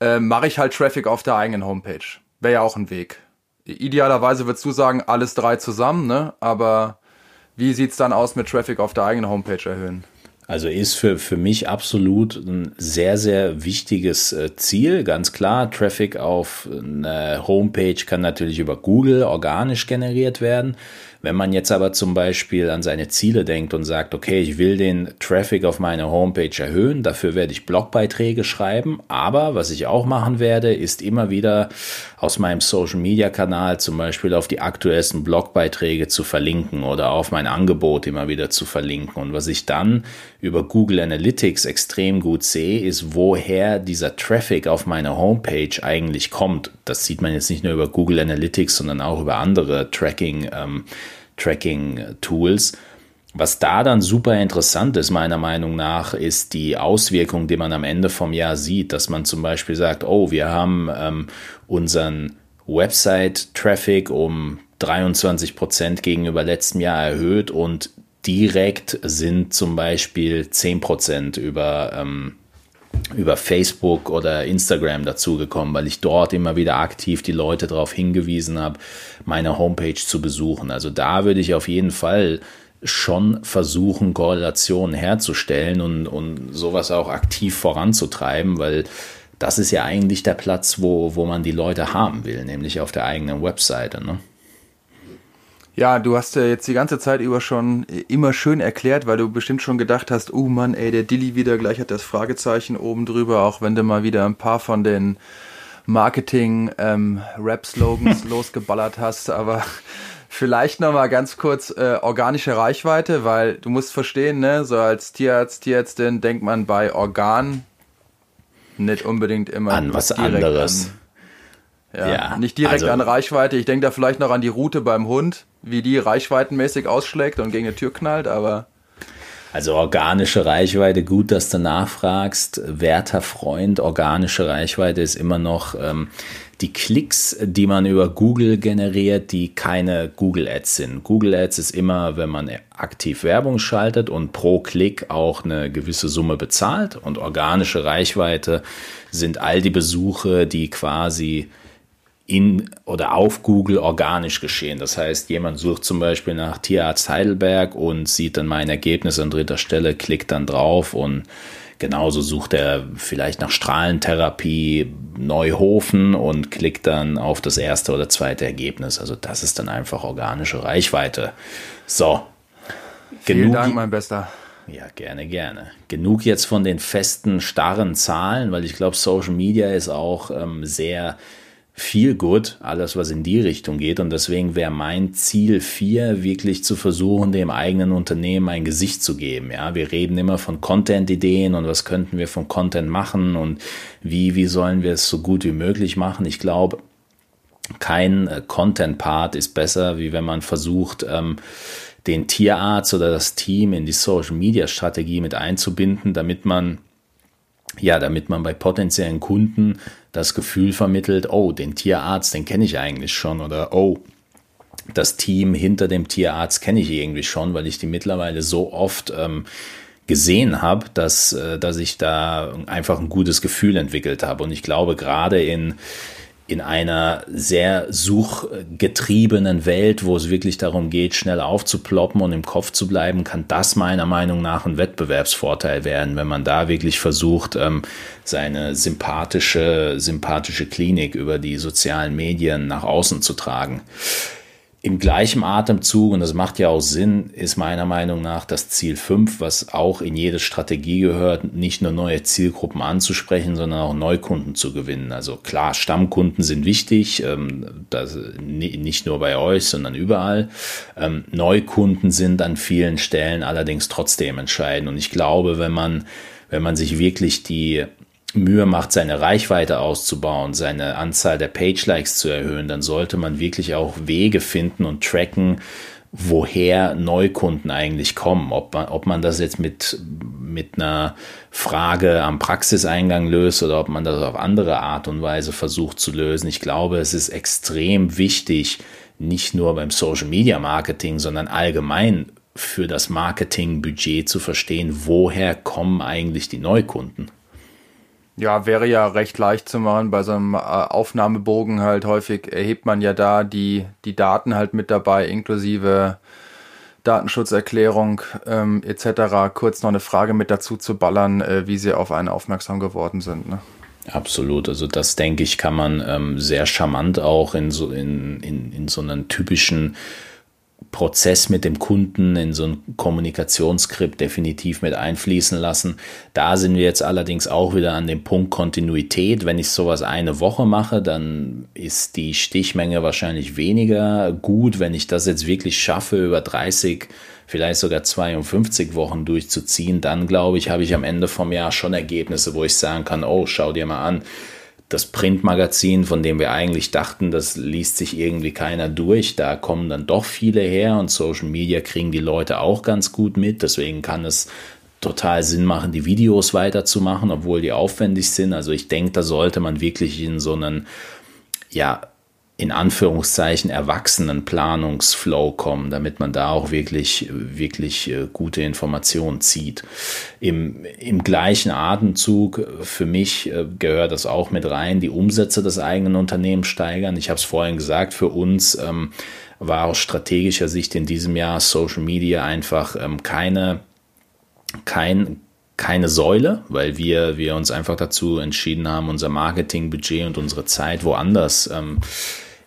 äh, mache ich halt Traffic auf der eigenen Homepage. Wäre ja auch ein Weg. Idealerweise würdest du sagen, alles drei zusammen, ne? Aber wie sieht's dann aus mit Traffic auf der eigenen Homepage erhöhen? Also ist für, für mich absolut ein sehr, sehr wichtiges äh, Ziel. Ganz klar, Traffic auf eine Homepage kann natürlich über Google organisch generiert werden. Wenn man jetzt aber zum Beispiel an seine Ziele denkt und sagt, okay, ich will den Traffic auf meine Homepage erhöhen, dafür werde ich Blogbeiträge schreiben, aber was ich auch machen werde, ist immer wieder aus meinem Social Media Kanal zum Beispiel auf die aktuellsten Blogbeiträge zu verlinken oder auf mein Angebot immer wieder zu verlinken. Und was ich dann über Google Analytics extrem gut sehe, ist, woher dieser Traffic auf meine Homepage eigentlich kommt. Das sieht man jetzt nicht nur über Google Analytics, sondern auch über andere Tracking. Ähm, Tracking-Tools. Was da dann super interessant ist, meiner Meinung nach, ist die Auswirkung, die man am Ende vom Jahr sieht, dass man zum Beispiel sagt, oh, wir haben ähm, unseren Website-Traffic um 23 Prozent gegenüber letztem Jahr erhöht und direkt sind zum Beispiel 10 Prozent über ähm, über Facebook oder Instagram dazugekommen, weil ich dort immer wieder aktiv die Leute darauf hingewiesen habe, meine Homepage zu besuchen. Also da würde ich auf jeden Fall schon versuchen, Korrelationen herzustellen und, und sowas auch aktiv voranzutreiben, weil das ist ja eigentlich der Platz, wo, wo man die Leute haben will, nämlich auf der eigenen Webseite. Ne? Ja, du hast ja jetzt die ganze Zeit über schon immer schön erklärt, weil du bestimmt schon gedacht hast, oh Mann, ey, der Dilly wieder gleich hat das Fragezeichen oben drüber, auch wenn du mal wieder ein paar von den Marketing-Rap-Slogans ähm, losgeballert hast, aber vielleicht nochmal ganz kurz äh, organische Reichweite, weil du musst verstehen, ne, so als Tierarzt, Tierärztin denkt man bei Organ nicht unbedingt immer an was anderes. An ja, ja, nicht direkt also, an Reichweite. Ich denke da vielleicht noch an die Route beim Hund, wie die reichweitenmäßig ausschlägt und gegen eine Tür knallt, aber. Also organische Reichweite, gut, dass du nachfragst. Werter Freund, organische Reichweite ist immer noch ähm, die Klicks, die man über Google generiert, die keine Google Ads sind. Google Ads ist immer, wenn man aktiv Werbung schaltet und pro Klick auch eine gewisse Summe bezahlt. Und organische Reichweite sind all die Besuche, die quasi in oder auf Google organisch geschehen. Das heißt, jemand sucht zum Beispiel nach Tierarzt Heidelberg und sieht dann mein Ergebnis an dritter Stelle, klickt dann drauf und genauso sucht er vielleicht nach Strahlentherapie Neuhofen und klickt dann auf das erste oder zweite Ergebnis. Also das ist dann einfach organische Reichweite. So. Vielen genug, Dank, mein Bester. Ja, gerne, gerne. Genug jetzt von den festen, starren Zahlen, weil ich glaube, Social Media ist auch ähm, sehr viel gut, alles was in die Richtung geht. Und deswegen wäre mein Ziel 4, wirklich zu versuchen, dem eigenen Unternehmen ein Gesicht zu geben. Ja, wir reden immer von Content-Ideen und was könnten wir von Content machen und wie, wie sollen wir es so gut wie möglich machen. Ich glaube, kein äh, Content-Part ist besser, wie wenn man versucht, ähm, den Tierarzt oder das Team in die Social-Media-Strategie mit einzubinden, damit man ja, damit man bei potenziellen Kunden das Gefühl vermittelt, oh, den Tierarzt, den kenne ich eigentlich schon oder oh, das Team hinter dem Tierarzt kenne ich irgendwie schon, weil ich die mittlerweile so oft ähm, gesehen habe, dass, äh, dass ich da einfach ein gutes Gefühl entwickelt habe. Und ich glaube, gerade in in einer sehr suchgetriebenen Welt, wo es wirklich darum geht, schnell aufzuploppen und im Kopf zu bleiben, kann das meiner Meinung nach ein Wettbewerbsvorteil werden, wenn man da wirklich versucht, ähm, seine sympathische, sympathische Klinik über die sozialen Medien nach außen zu tragen. Im gleichen Atemzug, und das macht ja auch Sinn, ist meiner Meinung nach das Ziel 5, was auch in jede Strategie gehört, nicht nur neue Zielgruppen anzusprechen, sondern auch Neukunden zu gewinnen. Also klar, Stammkunden sind wichtig, ähm, das, nicht nur bei euch, sondern überall. Ähm, Neukunden sind an vielen Stellen allerdings trotzdem entscheidend. Und ich glaube, wenn man, wenn man sich wirklich die Mühe macht, seine Reichweite auszubauen, seine Anzahl der Page-Likes zu erhöhen, dann sollte man wirklich auch Wege finden und tracken, woher Neukunden eigentlich kommen. Ob man, ob man das jetzt mit, mit einer Frage am Praxiseingang löst oder ob man das auf andere Art und Weise versucht zu lösen. Ich glaube, es ist extrem wichtig, nicht nur beim Social Media Marketing, sondern allgemein für das Marketingbudget zu verstehen, woher kommen eigentlich die Neukunden. Ja, wäre ja recht leicht zu machen. Bei so einem äh, Aufnahmebogen halt häufig erhebt man ja da die, die Daten halt mit dabei, inklusive Datenschutzerklärung ähm, etc. Kurz noch eine Frage mit dazu zu ballern, äh, wie sie auf einen aufmerksam geworden sind. Ne? Absolut, also das denke ich, kann man ähm, sehr charmant auch in so, in, in, in so einen typischen Prozess mit dem Kunden in so ein Kommunikationsskript definitiv mit einfließen lassen. Da sind wir jetzt allerdings auch wieder an dem Punkt Kontinuität. Wenn ich sowas eine Woche mache, dann ist die Stichmenge wahrscheinlich weniger gut. Wenn ich das jetzt wirklich schaffe, über 30, vielleicht sogar 52 Wochen durchzuziehen, dann glaube ich, habe ich am Ende vom Jahr schon Ergebnisse, wo ich sagen kann, oh, schau dir mal an, das Printmagazin, von dem wir eigentlich dachten, das liest sich irgendwie keiner durch, da kommen dann doch viele her und Social Media kriegen die Leute auch ganz gut mit. Deswegen kann es total Sinn machen, die Videos weiterzumachen, obwohl die aufwendig sind. Also ich denke, da sollte man wirklich in so einen ja, in Anführungszeichen erwachsenen Planungsflow kommen, damit man da auch wirklich, wirklich äh, gute Informationen zieht. Im, im gleichen Atemzug, äh, für mich äh, gehört das auch mit rein, die Umsätze des eigenen Unternehmens steigern. Ich habe es vorhin gesagt, für uns ähm, war aus strategischer Sicht in diesem Jahr Social Media einfach ähm, keine, kein, keine Säule, weil wir, wir uns einfach dazu entschieden haben, unser Marketingbudget und unsere Zeit woanders ähm,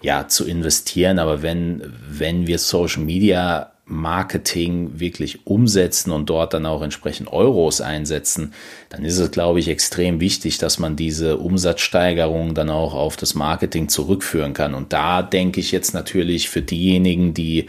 ja, zu investieren. Aber wenn, wenn wir Social Media Marketing wirklich umsetzen und dort dann auch entsprechend Euros einsetzen, dann ist es, glaube ich, extrem wichtig, dass man diese Umsatzsteigerung dann auch auf das Marketing zurückführen kann. Und da denke ich jetzt natürlich für diejenigen, die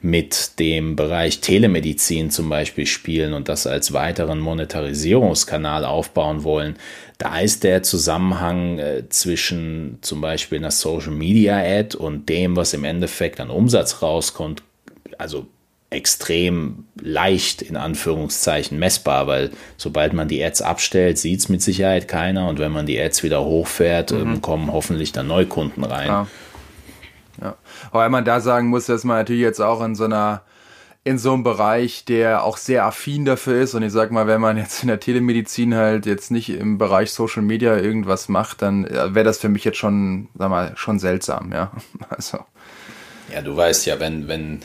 mit dem Bereich Telemedizin zum Beispiel spielen und das als weiteren Monetarisierungskanal aufbauen wollen, da ist der Zusammenhang äh, zwischen zum Beispiel einer Social Media Ad und dem, was im Endeffekt an Umsatz rauskommt, also extrem leicht in Anführungszeichen messbar, weil sobald man die Ads abstellt, sieht es mit Sicherheit keiner und wenn man die Ads wieder hochfährt, mhm. Ähm, kommen hoffentlich dann Neukunden rein. Ja. ja. Aber man da sagen muss, dass man natürlich jetzt auch in so einer in so einem Bereich, der auch sehr affin dafür ist. Und ich sag mal, wenn man jetzt in der Telemedizin halt jetzt nicht im Bereich Social Media irgendwas macht, dann wäre das für mich jetzt schon, sag mal, schon seltsam, ja. Also. Ja, du weißt ja, wenn, wenn,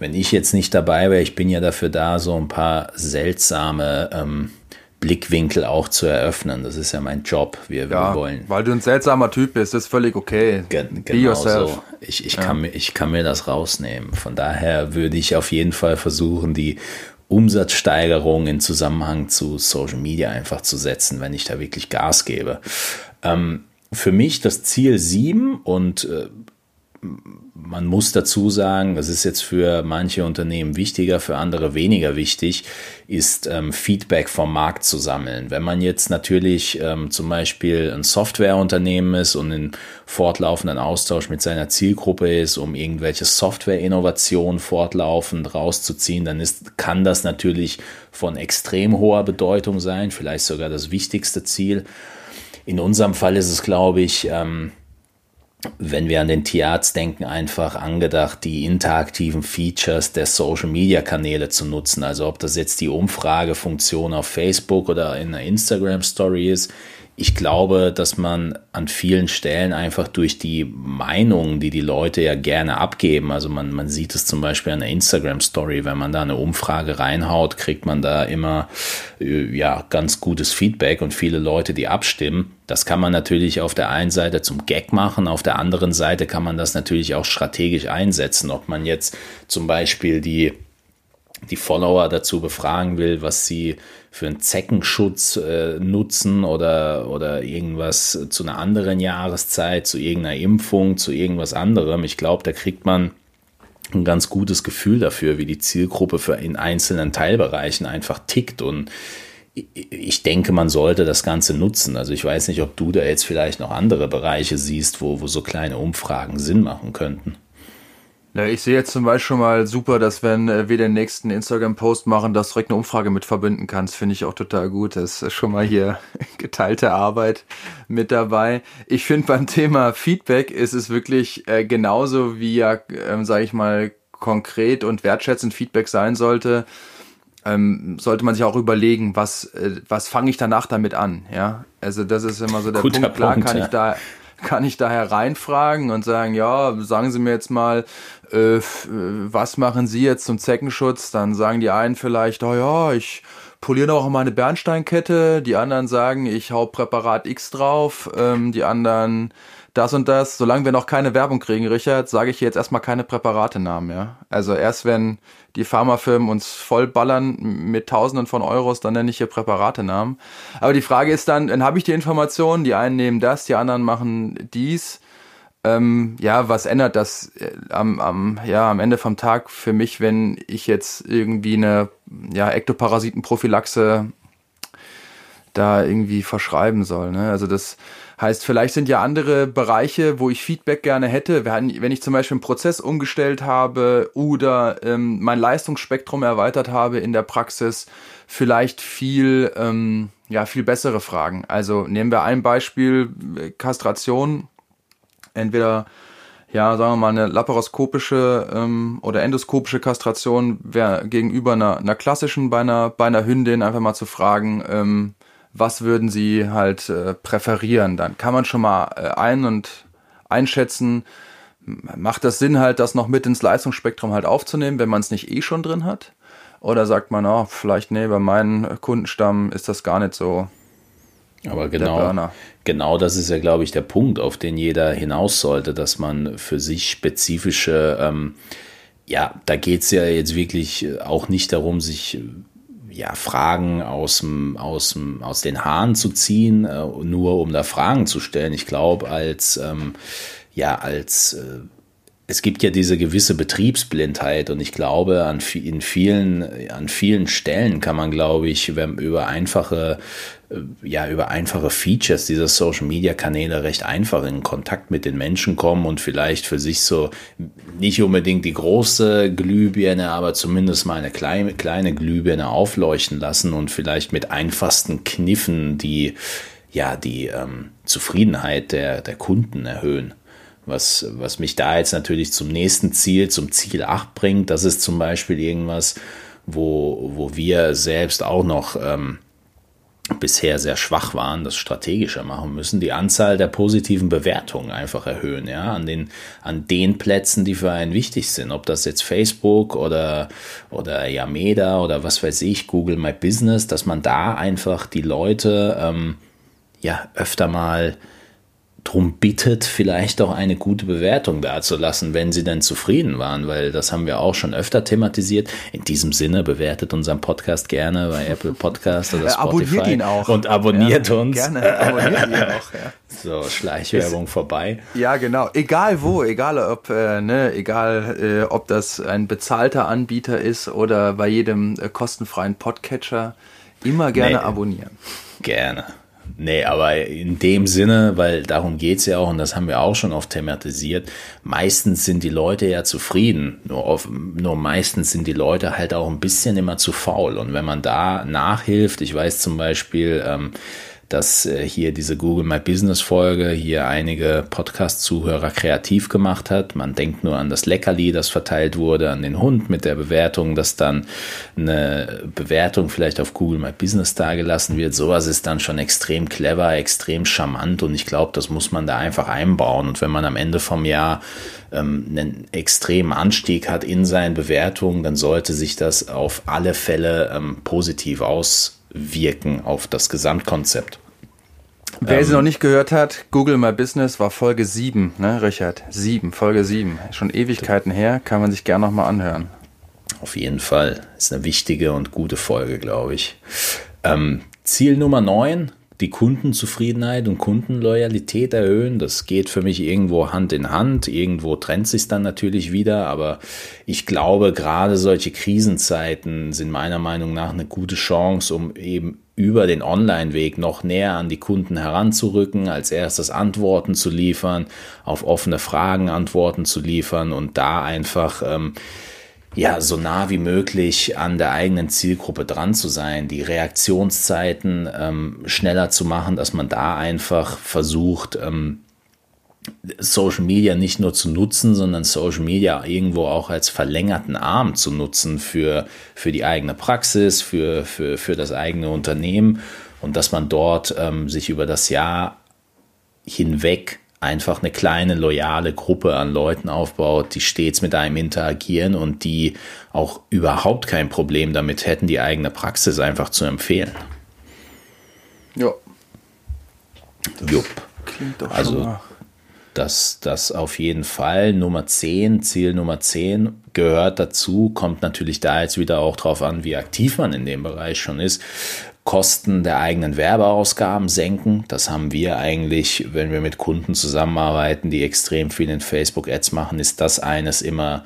wenn ich jetzt nicht dabei wäre, ich bin ja dafür da, so ein paar seltsame ähm, Blickwinkel auch zu eröffnen. Das ist ja mein Job. Wir, ja, wollen. Weil du ein seltsamer Typ bist, ist völlig okay. Gen Be genau yourself. So. Ich, ich, ja. kann mir, ich kann mir das rausnehmen. Von daher würde ich auf jeden Fall versuchen, die Umsatzsteigerung in Zusammenhang zu Social Media einfach zu setzen, wenn ich da wirklich Gas gebe. Ähm, für mich das Ziel 7 und äh, man muss dazu sagen, das ist jetzt für manche Unternehmen wichtiger, für andere weniger wichtig, ist ähm, Feedback vom Markt zu sammeln. Wenn man jetzt natürlich ähm, zum Beispiel ein Softwareunternehmen ist und in fortlaufenden Austausch mit seiner Zielgruppe ist, um irgendwelche Softwareinnovationen fortlaufend rauszuziehen, dann ist, kann das natürlich von extrem hoher Bedeutung sein, vielleicht sogar das wichtigste Ziel. In unserem Fall ist es, glaube ich, ähm, wenn wir an den Tierarzt denken, einfach angedacht, die interaktiven Features der Social-Media-Kanäle zu nutzen. Also ob das jetzt die Umfragefunktion auf Facebook oder in einer Instagram-Story ist, ich glaube, dass man an vielen Stellen einfach durch die Meinungen, die die Leute ja gerne abgeben, also man, man sieht es zum Beispiel an der Instagram-Story, wenn man da eine Umfrage reinhaut, kriegt man da immer äh, ja ganz gutes Feedback und viele Leute, die abstimmen. Das kann man natürlich auf der einen Seite zum Gag machen, auf der anderen Seite kann man das natürlich auch strategisch einsetzen, ob man jetzt zum Beispiel die die Follower dazu befragen will, was sie für einen Zeckenschutz äh, nutzen oder, oder irgendwas zu einer anderen Jahreszeit, zu irgendeiner Impfung, zu irgendwas anderem. Ich glaube, da kriegt man ein ganz gutes Gefühl dafür, wie die Zielgruppe für in einzelnen Teilbereichen einfach tickt und ich denke, man sollte das Ganze nutzen. Also ich weiß nicht, ob du da jetzt vielleicht noch andere Bereiche siehst, wo, wo so kleine Umfragen Sinn machen könnten. Ja, ich sehe jetzt zum Beispiel schon mal super, dass wenn äh, wir den nächsten Instagram-Post machen, dass du direkt eine Umfrage mit verbinden kannst. Finde ich auch total gut. Das ist schon mal hier geteilte Arbeit mit dabei. Ich finde beim Thema Feedback ist es wirklich äh, genauso wie ja, ähm, sage ich mal, konkret und wertschätzend Feedback sein sollte. Ähm, sollte man sich auch überlegen, was, äh, was fange ich danach damit an, ja? Also das ist immer so der Guter Punkt. Klar Punkt, kann ja. ich da kann ich da hereinfragen und sagen, ja, sagen Sie mir jetzt mal, äh, äh, was machen Sie jetzt zum Zeckenschutz? Dann sagen die einen vielleicht, oh ja, ich poliere noch meine Bernsteinkette. Die anderen sagen, ich hau Präparat X drauf. Ähm, die anderen das und das. Solange wir noch keine Werbung kriegen, Richard, sage ich jetzt erstmal keine Präparatenamen, ja. Also erst wenn die Pharmafirmen uns vollballern mit Tausenden von Euros, dann nenne ich hier Präparatenamen. Aber die Frage ist dann, dann habe ich die Informationen, die einen nehmen das, die anderen machen dies. Ähm, ja, was ändert das äh, am, am, ja, am Ende vom Tag für mich, wenn ich jetzt irgendwie eine ja, Ektoparasitenprophylaxe da irgendwie verschreiben soll? Ne? Also das Heißt, vielleicht sind ja andere Bereiche, wo ich Feedback gerne hätte, wenn ich zum Beispiel einen Prozess umgestellt habe oder ähm, mein Leistungsspektrum erweitert habe in der Praxis, vielleicht viel, ähm, ja, viel bessere Fragen. Also nehmen wir ein Beispiel, Kastration, entweder ja, sagen wir mal, eine laparoskopische ähm, oder endoskopische Kastration wäre gegenüber einer, einer klassischen bei einer, bei einer Hündin einfach mal zu fragen, ähm, was würden Sie halt äh, präferieren? Dann kann man schon mal äh, ein- und einschätzen, macht das Sinn halt, das noch mit ins Leistungsspektrum halt aufzunehmen, wenn man es nicht eh schon drin hat? Oder sagt man, oh, vielleicht, nee, bei meinem Kundenstamm ist das gar nicht so. Aber genau, genau das ist ja, glaube ich, der Punkt, auf den jeder hinaus sollte, dass man für sich spezifische, ähm, ja, da geht es ja jetzt wirklich auch nicht darum, sich ja, Fragen aus, aus, aus den Haaren zu ziehen, äh, nur um da Fragen zu stellen. Ich glaube, als, ähm, ja, als, äh, es gibt ja diese gewisse Betriebsblindheit und ich glaube, an, in vielen, an vielen Stellen kann man, glaube ich, wenn, über einfache äh, ja über einfache Features dieser Social Media Kanäle recht einfach in Kontakt mit den Menschen kommen und vielleicht für sich so nicht unbedingt die große Glühbirne, aber zumindest mal eine kleine, kleine Glühbirne aufleuchten lassen und vielleicht mit einfachsten Kniffen die ja die ähm, Zufriedenheit der, der Kunden erhöhen. Was, was mich da jetzt natürlich zum nächsten Ziel, zum Ziel 8 bringt, das ist zum Beispiel irgendwas, wo, wo wir selbst auch noch ähm, bisher sehr schwach waren, das strategischer machen müssen, die Anzahl der positiven Bewertungen einfach erhöhen, ja, an den, an den Plätzen, die für einen wichtig sind, ob das jetzt Facebook oder, oder Yameda oder was weiß ich, Google My Business, dass man da einfach die Leute, ähm, ja, öfter mal drum bittet, vielleicht auch eine gute Bewertung dazulassen, wenn sie denn zufrieden waren, weil das haben wir auch schon öfter thematisiert. In diesem Sinne bewertet unseren Podcast gerne bei Apple Podcast oder Spotify. Abonniert ihn auch. Und abonniert ja, uns. Gerne, abonniert ihn auch, ja. So, Schleichwerbung Ist, vorbei. Ja, genau. Egal wo, egal ob, äh, ne, egal äh, ob das ein bezahlter Anbieter ist oder bei jedem äh, kostenfreien Podcatcher, immer gerne nee, abonnieren. Gerne. Nee, aber in dem Sinne, weil darum geht's ja auch und das haben wir auch schon oft thematisiert, meistens sind die Leute ja zufrieden, nur, auf, nur meistens sind die Leute halt auch ein bisschen immer zu faul. Und wenn man da nachhilft, ich weiß zum Beispiel, ähm, dass äh, hier diese Google My Business Folge hier einige Podcast-Zuhörer kreativ gemacht hat. Man denkt nur an das Leckerli, das verteilt wurde, an den Hund mit der Bewertung, dass dann eine Bewertung vielleicht auf Google My Business dagelassen wird. Sowas ist dann schon extrem clever, extrem charmant und ich glaube, das muss man da einfach einbauen. Und wenn man am Ende vom Jahr ähm, einen extremen Anstieg hat in seinen Bewertungen, dann sollte sich das auf alle Fälle ähm, positiv auswirken auf das Gesamtkonzept. Wer ähm, sie noch nicht gehört hat, Google My Business war Folge 7, ne, Richard? 7, Folge 7. Schon Ewigkeiten her, kann man sich gerne nochmal anhören. Auf jeden Fall. Ist eine wichtige und gute Folge, glaube ich. Ähm, Ziel Nummer 9, die Kundenzufriedenheit und Kundenloyalität erhöhen. Das geht für mich irgendwo Hand in Hand. Irgendwo trennt sich dann natürlich wieder. Aber ich glaube, gerade solche Krisenzeiten sind meiner Meinung nach eine gute Chance, um eben über den Online-Weg noch näher an die Kunden heranzurücken, als erstes Antworten zu liefern, auf offene Fragen Antworten zu liefern und da einfach ähm, ja, so nah wie möglich an der eigenen Zielgruppe dran zu sein, die Reaktionszeiten ähm, schneller zu machen, dass man da einfach versucht, ähm, Social Media nicht nur zu nutzen, sondern Social Media irgendwo auch als verlängerten Arm zu nutzen für, für die eigene Praxis, für, für, für das eigene Unternehmen. Und dass man dort ähm, sich über das Jahr hinweg einfach eine kleine, loyale Gruppe an Leuten aufbaut, die stets mit einem interagieren und die auch überhaupt kein Problem damit hätten, die eigene Praxis einfach zu empfehlen. Ja. Jupp. Klingt doch also, schon das, das auf jeden Fall. Nummer 10, Ziel Nummer 10 gehört dazu, kommt natürlich da jetzt wieder auch drauf an, wie aktiv man in dem Bereich schon ist. Kosten der eigenen Werbeausgaben senken. Das haben wir eigentlich, wenn wir mit Kunden zusammenarbeiten, die extrem viel in Facebook-Ads machen, ist das eines immer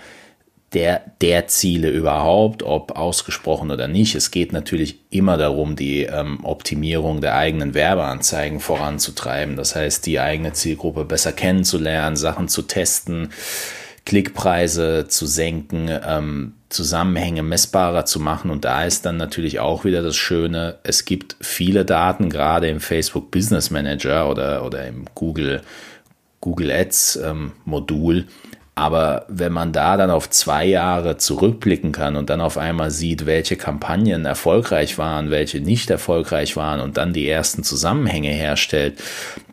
der, der Ziele überhaupt, ob ausgesprochen oder nicht. Es geht natürlich immer darum, die ähm, Optimierung der eigenen Werbeanzeigen voranzutreiben. Das heißt, die eigene Zielgruppe besser kennenzulernen, Sachen zu testen, Klickpreise zu senken, ähm, Zusammenhänge messbarer zu machen. Und da ist dann natürlich auch wieder das Schöne, es gibt viele Daten, gerade im Facebook Business Manager oder, oder im Google, Google Ads ähm, Modul. Aber wenn man da dann auf zwei Jahre zurückblicken kann und dann auf einmal sieht, welche Kampagnen erfolgreich waren, welche nicht erfolgreich waren und dann die ersten Zusammenhänge herstellt,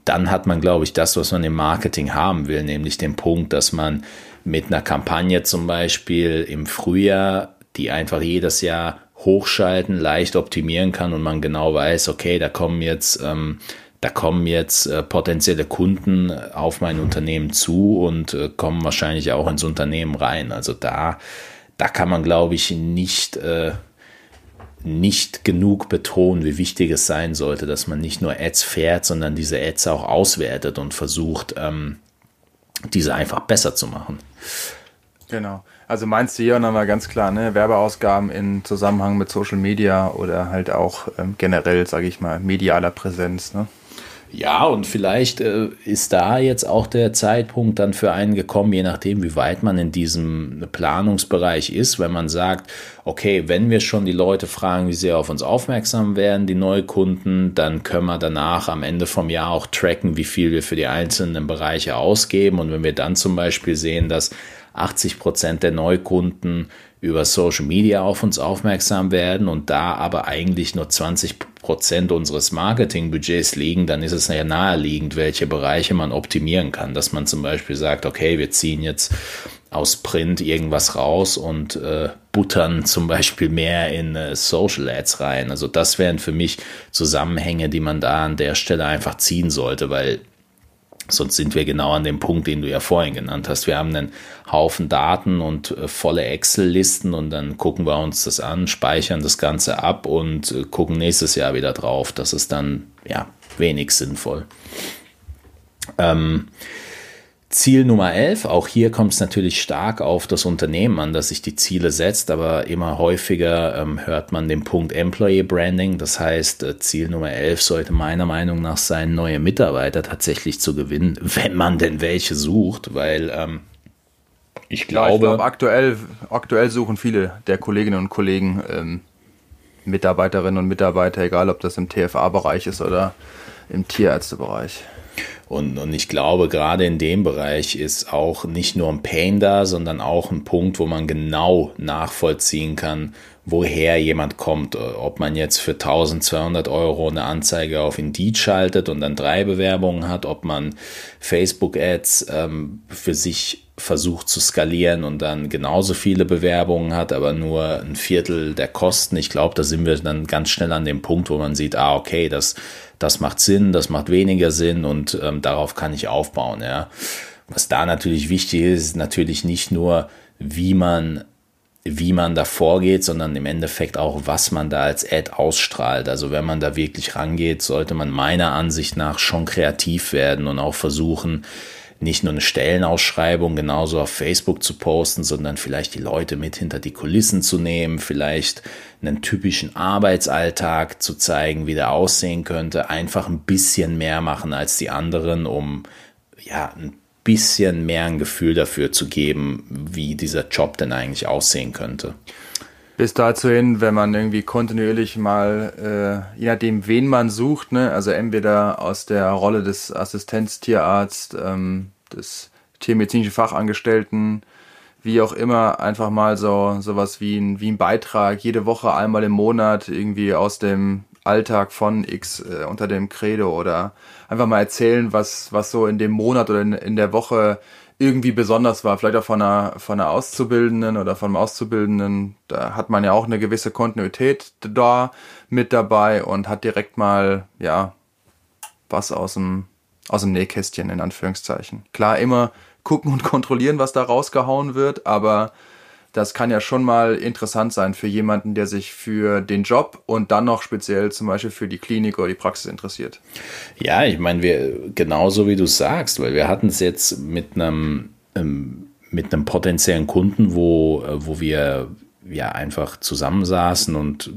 dann hat man, glaube ich, das, was man im Marketing haben will, nämlich den Punkt, dass man mit einer Kampagne zum Beispiel im Frühjahr, die einfach jedes Jahr hochschalten, leicht optimieren kann und man genau weiß, okay, da kommen jetzt, ähm, da kommen jetzt äh, potenzielle Kunden auf mein Unternehmen zu und äh, kommen wahrscheinlich auch ins Unternehmen rein. Also da, da kann man, glaube ich, nicht, äh, nicht genug betonen, wie wichtig es sein sollte, dass man nicht nur Ads fährt, sondern diese Ads auch auswertet und versucht, ähm, diese einfach besser zu machen. Genau. Also meinst du hier nochmal ganz klar, ne, Werbeausgaben in Zusammenhang mit Social Media oder halt auch ähm, generell, sage ich mal, medialer Präsenz, ne? Ja, und vielleicht äh, ist da jetzt auch der Zeitpunkt dann für einen gekommen, je nachdem, wie weit man in diesem Planungsbereich ist, wenn man sagt, okay, wenn wir schon die Leute fragen, wie sie auf uns aufmerksam werden, die Neukunden, dann können wir danach am Ende vom Jahr auch tracken, wie viel wir für die einzelnen Bereiche ausgeben. Und wenn wir dann zum Beispiel sehen, dass 80 Prozent der Neukunden über Social Media auf uns aufmerksam werden und da aber eigentlich nur 20 Prozent unseres Marketingbudgets liegen, dann ist es ja naheliegend, welche Bereiche man optimieren kann. Dass man zum Beispiel sagt, okay, wir ziehen jetzt aus Print irgendwas raus und äh, buttern zum Beispiel mehr in äh, Social Ads rein. Also das wären für mich Zusammenhänge, die man da an der Stelle einfach ziehen sollte, weil Sonst sind wir genau an dem Punkt, den du ja vorhin genannt hast. Wir haben einen Haufen Daten und äh, volle Excel-Listen und dann gucken wir uns das an, speichern das Ganze ab und äh, gucken nächstes Jahr wieder drauf. Das ist dann ja wenig sinnvoll. Ähm, Ziel Nummer 11, auch hier kommt es natürlich stark auf das Unternehmen an, das sich die Ziele setzt, aber immer häufiger ähm, hört man den Punkt Employee Branding. Das heißt, äh, Ziel Nummer 11 sollte meiner Meinung nach sein, neue Mitarbeiter tatsächlich zu gewinnen, wenn man denn welche sucht, weil ähm, ich glaube, ja, ich glaube aktuell, aktuell suchen viele der Kolleginnen und Kollegen ähm, Mitarbeiterinnen und Mitarbeiter, egal ob das im TFA-Bereich ist oder im Tierärztebereich. Und, und ich glaube, gerade in dem Bereich ist auch nicht nur ein Pain da, sondern auch ein Punkt, wo man genau nachvollziehen kann, woher jemand kommt. Ob man jetzt für 1200 Euro eine Anzeige auf Indeed schaltet und dann drei Bewerbungen hat, ob man Facebook-Ads ähm, für sich versucht zu skalieren und dann genauso viele Bewerbungen hat, aber nur ein Viertel der Kosten. Ich glaube, da sind wir dann ganz schnell an dem Punkt, wo man sieht, ah, okay, das, das macht Sinn, das macht weniger Sinn und ähm, darauf kann ich aufbauen, ja. Was da natürlich wichtig ist, ist natürlich nicht nur, wie man wie man da vorgeht, sondern im Endeffekt auch, was man da als Ad ausstrahlt. Also wenn man da wirklich rangeht, sollte man meiner Ansicht nach schon kreativ werden und auch versuchen, nicht nur eine Stellenausschreibung genauso auf Facebook zu posten, sondern vielleicht die Leute mit hinter die Kulissen zu nehmen, vielleicht einen typischen Arbeitsalltag zu zeigen, wie der aussehen könnte, einfach ein bisschen mehr machen als die anderen, um ja ein bisschen mehr ein Gefühl dafür zu geben, wie dieser Job denn eigentlich aussehen könnte. Bis dazu hin, wenn man irgendwie kontinuierlich mal, äh, je nachdem, wen man sucht, ne, also entweder aus der Rolle des Assistenztierarzt, ähm, des tiermedizinischen Fachangestellten, wie auch immer, einfach mal so sowas wie ein, wie ein Beitrag, jede Woche einmal im Monat irgendwie aus dem Alltag von X äh, unter dem Credo oder einfach mal erzählen, was, was so in dem Monat oder in, in der Woche irgendwie besonders war. Vielleicht auch von einer, von einer Auszubildenden oder von einem Auszubildenden. Da hat man ja auch eine gewisse Kontinuität da mit dabei und hat direkt mal, ja, was aus dem, aus dem Nähkästchen in Anführungszeichen. Klar, immer gucken und kontrollieren, was da rausgehauen wird, aber das kann ja schon mal interessant sein für jemanden, der sich für den Job und dann noch speziell zum Beispiel für die Klinik oder die Praxis interessiert. Ja, ich meine, wir genauso wie du sagst, weil wir hatten es jetzt mit einem ähm, mit einem potenziellen Kunden, wo, äh, wo wir ja einfach zusammensaßen und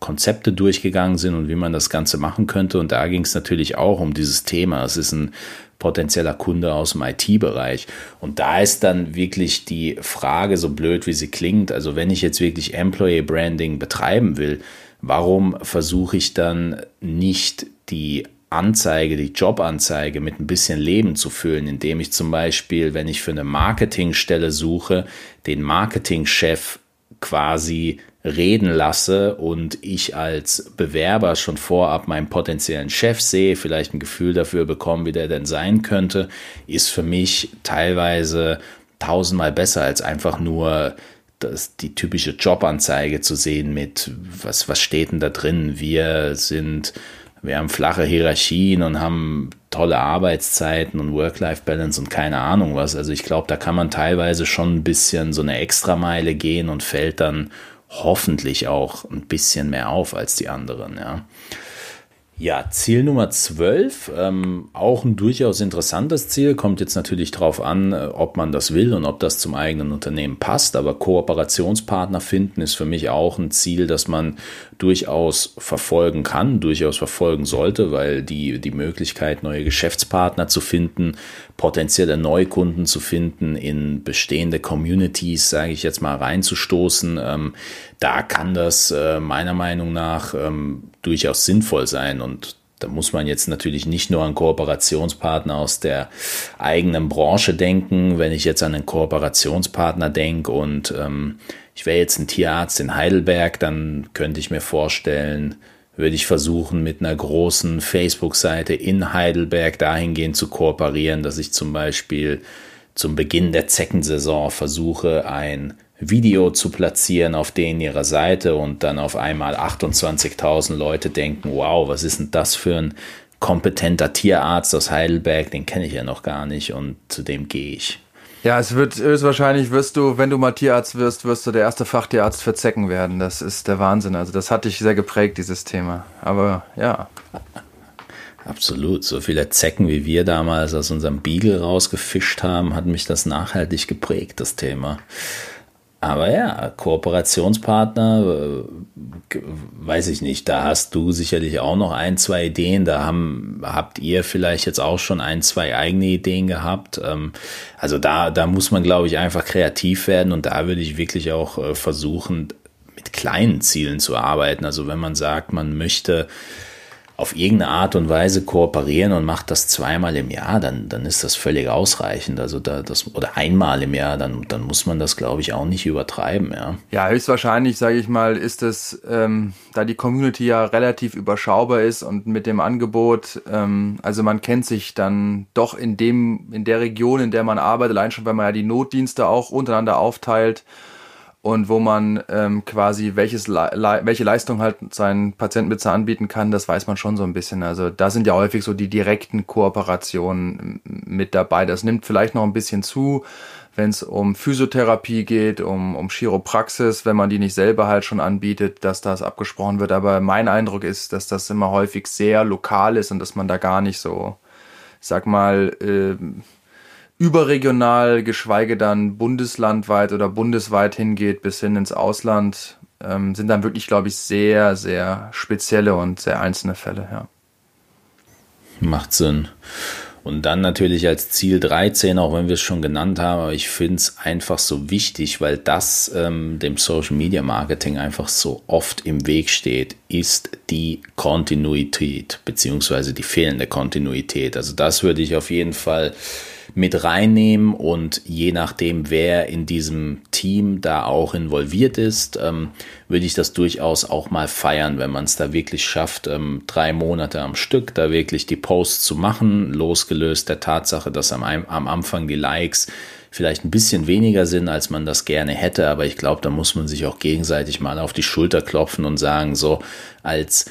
Konzepte durchgegangen sind und wie man das Ganze machen könnte. Und da ging es natürlich auch um dieses Thema. Es ist ein potenzieller Kunde aus dem IT-Bereich. Und da ist dann wirklich die Frage, so blöd wie sie klingt, also wenn ich jetzt wirklich Employee Branding betreiben will, warum versuche ich dann nicht die Anzeige, die Jobanzeige mit ein bisschen Leben zu füllen, indem ich zum Beispiel, wenn ich für eine Marketingstelle suche, den Marketingchef quasi reden lasse und ich als Bewerber schon vorab meinen potenziellen Chef sehe, vielleicht ein Gefühl dafür bekomme, wie der denn sein könnte, ist für mich teilweise tausendmal besser als einfach nur das, die typische Jobanzeige zu sehen mit, was, was steht denn da drin? Wir sind, wir haben flache Hierarchien und haben tolle Arbeitszeiten und Work-Life-Balance und keine Ahnung was. Also ich glaube, da kann man teilweise schon ein bisschen so eine Extrameile gehen und fällt dann hoffentlich auch ein bisschen mehr auf als die anderen. Ja. Ja, Ziel Nummer 12, ähm, auch ein durchaus interessantes Ziel, kommt jetzt natürlich darauf an, äh, ob man das will und ob das zum eigenen Unternehmen passt, aber Kooperationspartner finden ist für mich auch ein Ziel, das man durchaus verfolgen kann, durchaus verfolgen sollte, weil die, die Möglichkeit, neue Geschäftspartner zu finden, potenzielle Neukunden zu finden, in bestehende Communities, sage ich jetzt mal, reinzustoßen, ähm, da kann das äh, meiner Meinung nach ähm, durchaus sinnvoll sein und da muss man jetzt natürlich nicht nur an Kooperationspartner aus der eigenen Branche denken. Wenn ich jetzt an einen Kooperationspartner denke und ähm, ich wäre jetzt ein Tierarzt in Heidelberg, dann könnte ich mir vorstellen, würde ich versuchen, mit einer großen Facebook-Seite in Heidelberg dahingehend zu kooperieren, dass ich zum Beispiel zum Beginn der Zeckensaison versuche, ein Video zu platzieren auf denen ihrer Seite und dann auf einmal 28.000 Leute denken, wow, was ist denn das für ein kompetenter Tierarzt aus Heidelberg, den kenne ich ja noch gar nicht und zu dem gehe ich. Ja, es wird höchstwahrscheinlich wirst du, wenn du mal Tierarzt wirst, wirst du der erste Fachtierarzt für Zecken werden. Das ist der Wahnsinn. Also das hat dich sehr geprägt, dieses Thema. Aber ja. Absolut. So viele Zecken, wie wir damals aus unserem Beagle rausgefischt haben, hat mich das nachhaltig geprägt, das Thema. Aber ja, Kooperationspartner, äh, weiß ich nicht, da hast du sicherlich auch noch ein, zwei Ideen. Da haben, habt ihr vielleicht jetzt auch schon ein, zwei eigene Ideen gehabt. Ähm, also da, da muss man, glaube ich, einfach kreativ werden und da würde ich wirklich auch äh, versuchen, mit kleinen Zielen zu arbeiten. Also wenn man sagt, man möchte auf irgendeine Art und Weise kooperieren und macht das zweimal im Jahr, dann, dann ist das völlig ausreichend. Also da, das, oder einmal im Jahr, dann, dann muss man das, glaube ich, auch nicht übertreiben, ja. Ja, höchstwahrscheinlich, sage ich mal, ist es, ähm, da die Community ja relativ überschaubar ist und mit dem Angebot, ähm, also man kennt sich dann doch in dem, in der Region, in der man arbeitet, allein schon, weil man ja die Notdienste auch untereinander aufteilt und wo man ähm, quasi welches Le welche Leistung halt seinen Patienten bitte anbieten kann, das weiß man schon so ein bisschen. Also da sind ja häufig so die direkten Kooperationen mit dabei. Das nimmt vielleicht noch ein bisschen zu, wenn es um Physiotherapie geht, um, um Chiropraxis, wenn man die nicht selber halt schon anbietet, dass das abgesprochen wird. Aber mein Eindruck ist, dass das immer häufig sehr lokal ist und dass man da gar nicht so, sag mal, äh, überregional, geschweige dann bundeslandweit oder bundesweit hingeht bis hin ins Ausland, ähm, sind dann wirklich, glaube ich, sehr, sehr spezielle und sehr einzelne Fälle, ja. Macht Sinn. Und dann natürlich als Ziel 13, auch wenn wir es schon genannt haben, aber ich finde es einfach so wichtig, weil das ähm, dem Social Media Marketing einfach so oft im Weg steht, ist die Kontinuität, beziehungsweise die fehlende Kontinuität. Also das würde ich auf jeden Fall mit reinnehmen und je nachdem, wer in diesem Team da auch involviert ist, ähm, würde ich das durchaus auch mal feiern, wenn man es da wirklich schafft, ähm, drei Monate am Stück da wirklich die Posts zu machen, losgelöst der Tatsache, dass am, am Anfang die Likes vielleicht ein bisschen weniger sind, als man das gerne hätte, aber ich glaube, da muss man sich auch gegenseitig mal auf die Schulter klopfen und sagen, so als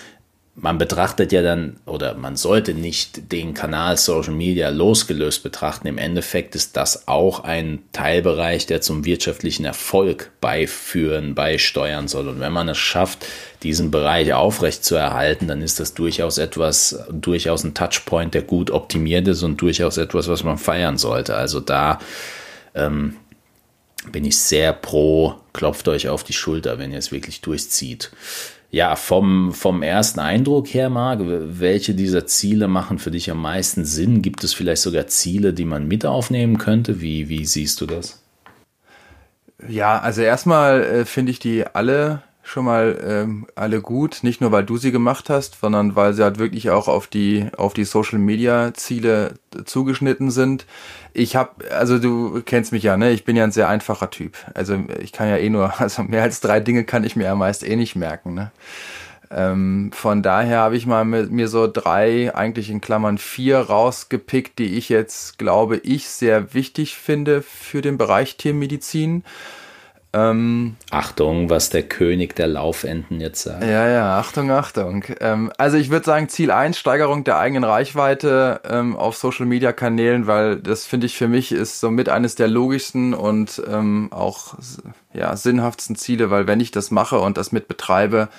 man betrachtet ja dann oder man sollte nicht den Kanal Social Media losgelöst betrachten. Im Endeffekt ist das auch ein Teilbereich, der zum wirtschaftlichen Erfolg beiführen, beisteuern soll. Und wenn man es schafft, diesen Bereich aufrecht zu erhalten, dann ist das durchaus etwas, durchaus ein Touchpoint, der gut optimiert ist und durchaus etwas, was man feiern sollte. Also da ähm, bin ich sehr pro, klopft euch auf die Schulter, wenn ihr es wirklich durchzieht. Ja, vom, vom ersten Eindruck her, Marc, welche dieser Ziele machen für dich am meisten Sinn? Gibt es vielleicht sogar Ziele, die man mit aufnehmen könnte? Wie, wie siehst du das? Ja, also erstmal äh, finde ich die alle schon mal ähm, alle gut, nicht nur weil du sie gemacht hast, sondern weil sie halt wirklich auch auf die auf die Social Media Ziele zugeschnitten sind. Ich habe also du kennst mich ja, ne? Ich bin ja ein sehr einfacher Typ. Also ich kann ja eh nur also mehr als drei Dinge kann ich mir ja meist eh nicht merken, ne? Ähm, von daher habe ich mal mit mir so drei, eigentlich in Klammern vier rausgepickt, die ich jetzt glaube ich sehr wichtig finde für den Bereich Tiermedizin. Ähm, Achtung, was der König der Laufenden jetzt sagt. Ja, ja, Achtung, Achtung. Ähm, also ich würde sagen, Ziel 1, Steigerung der eigenen Reichweite ähm, auf Social-Media-Kanälen, weil das finde ich für mich ist somit eines der logischsten und ähm, auch ja, sinnhaftsten Ziele, weil wenn ich das mache und das mit betreibe,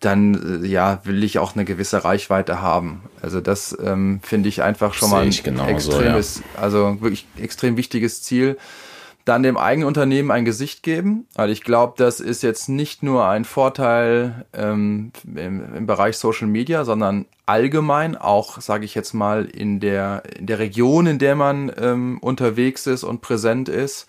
dann äh, ja will ich auch eine gewisse Reichweite haben. Also das ähm, finde ich einfach schon mal ein extremes, so, ja. also wirklich extrem wichtiges Ziel dann dem eigenen Unternehmen ein Gesicht geben. Also ich glaube, das ist jetzt nicht nur ein Vorteil ähm, im, im, Bereich Social Media, sondern allgemein auch, sage ich jetzt mal, in der, in der Region, in der man ähm, unterwegs ist und präsent ist.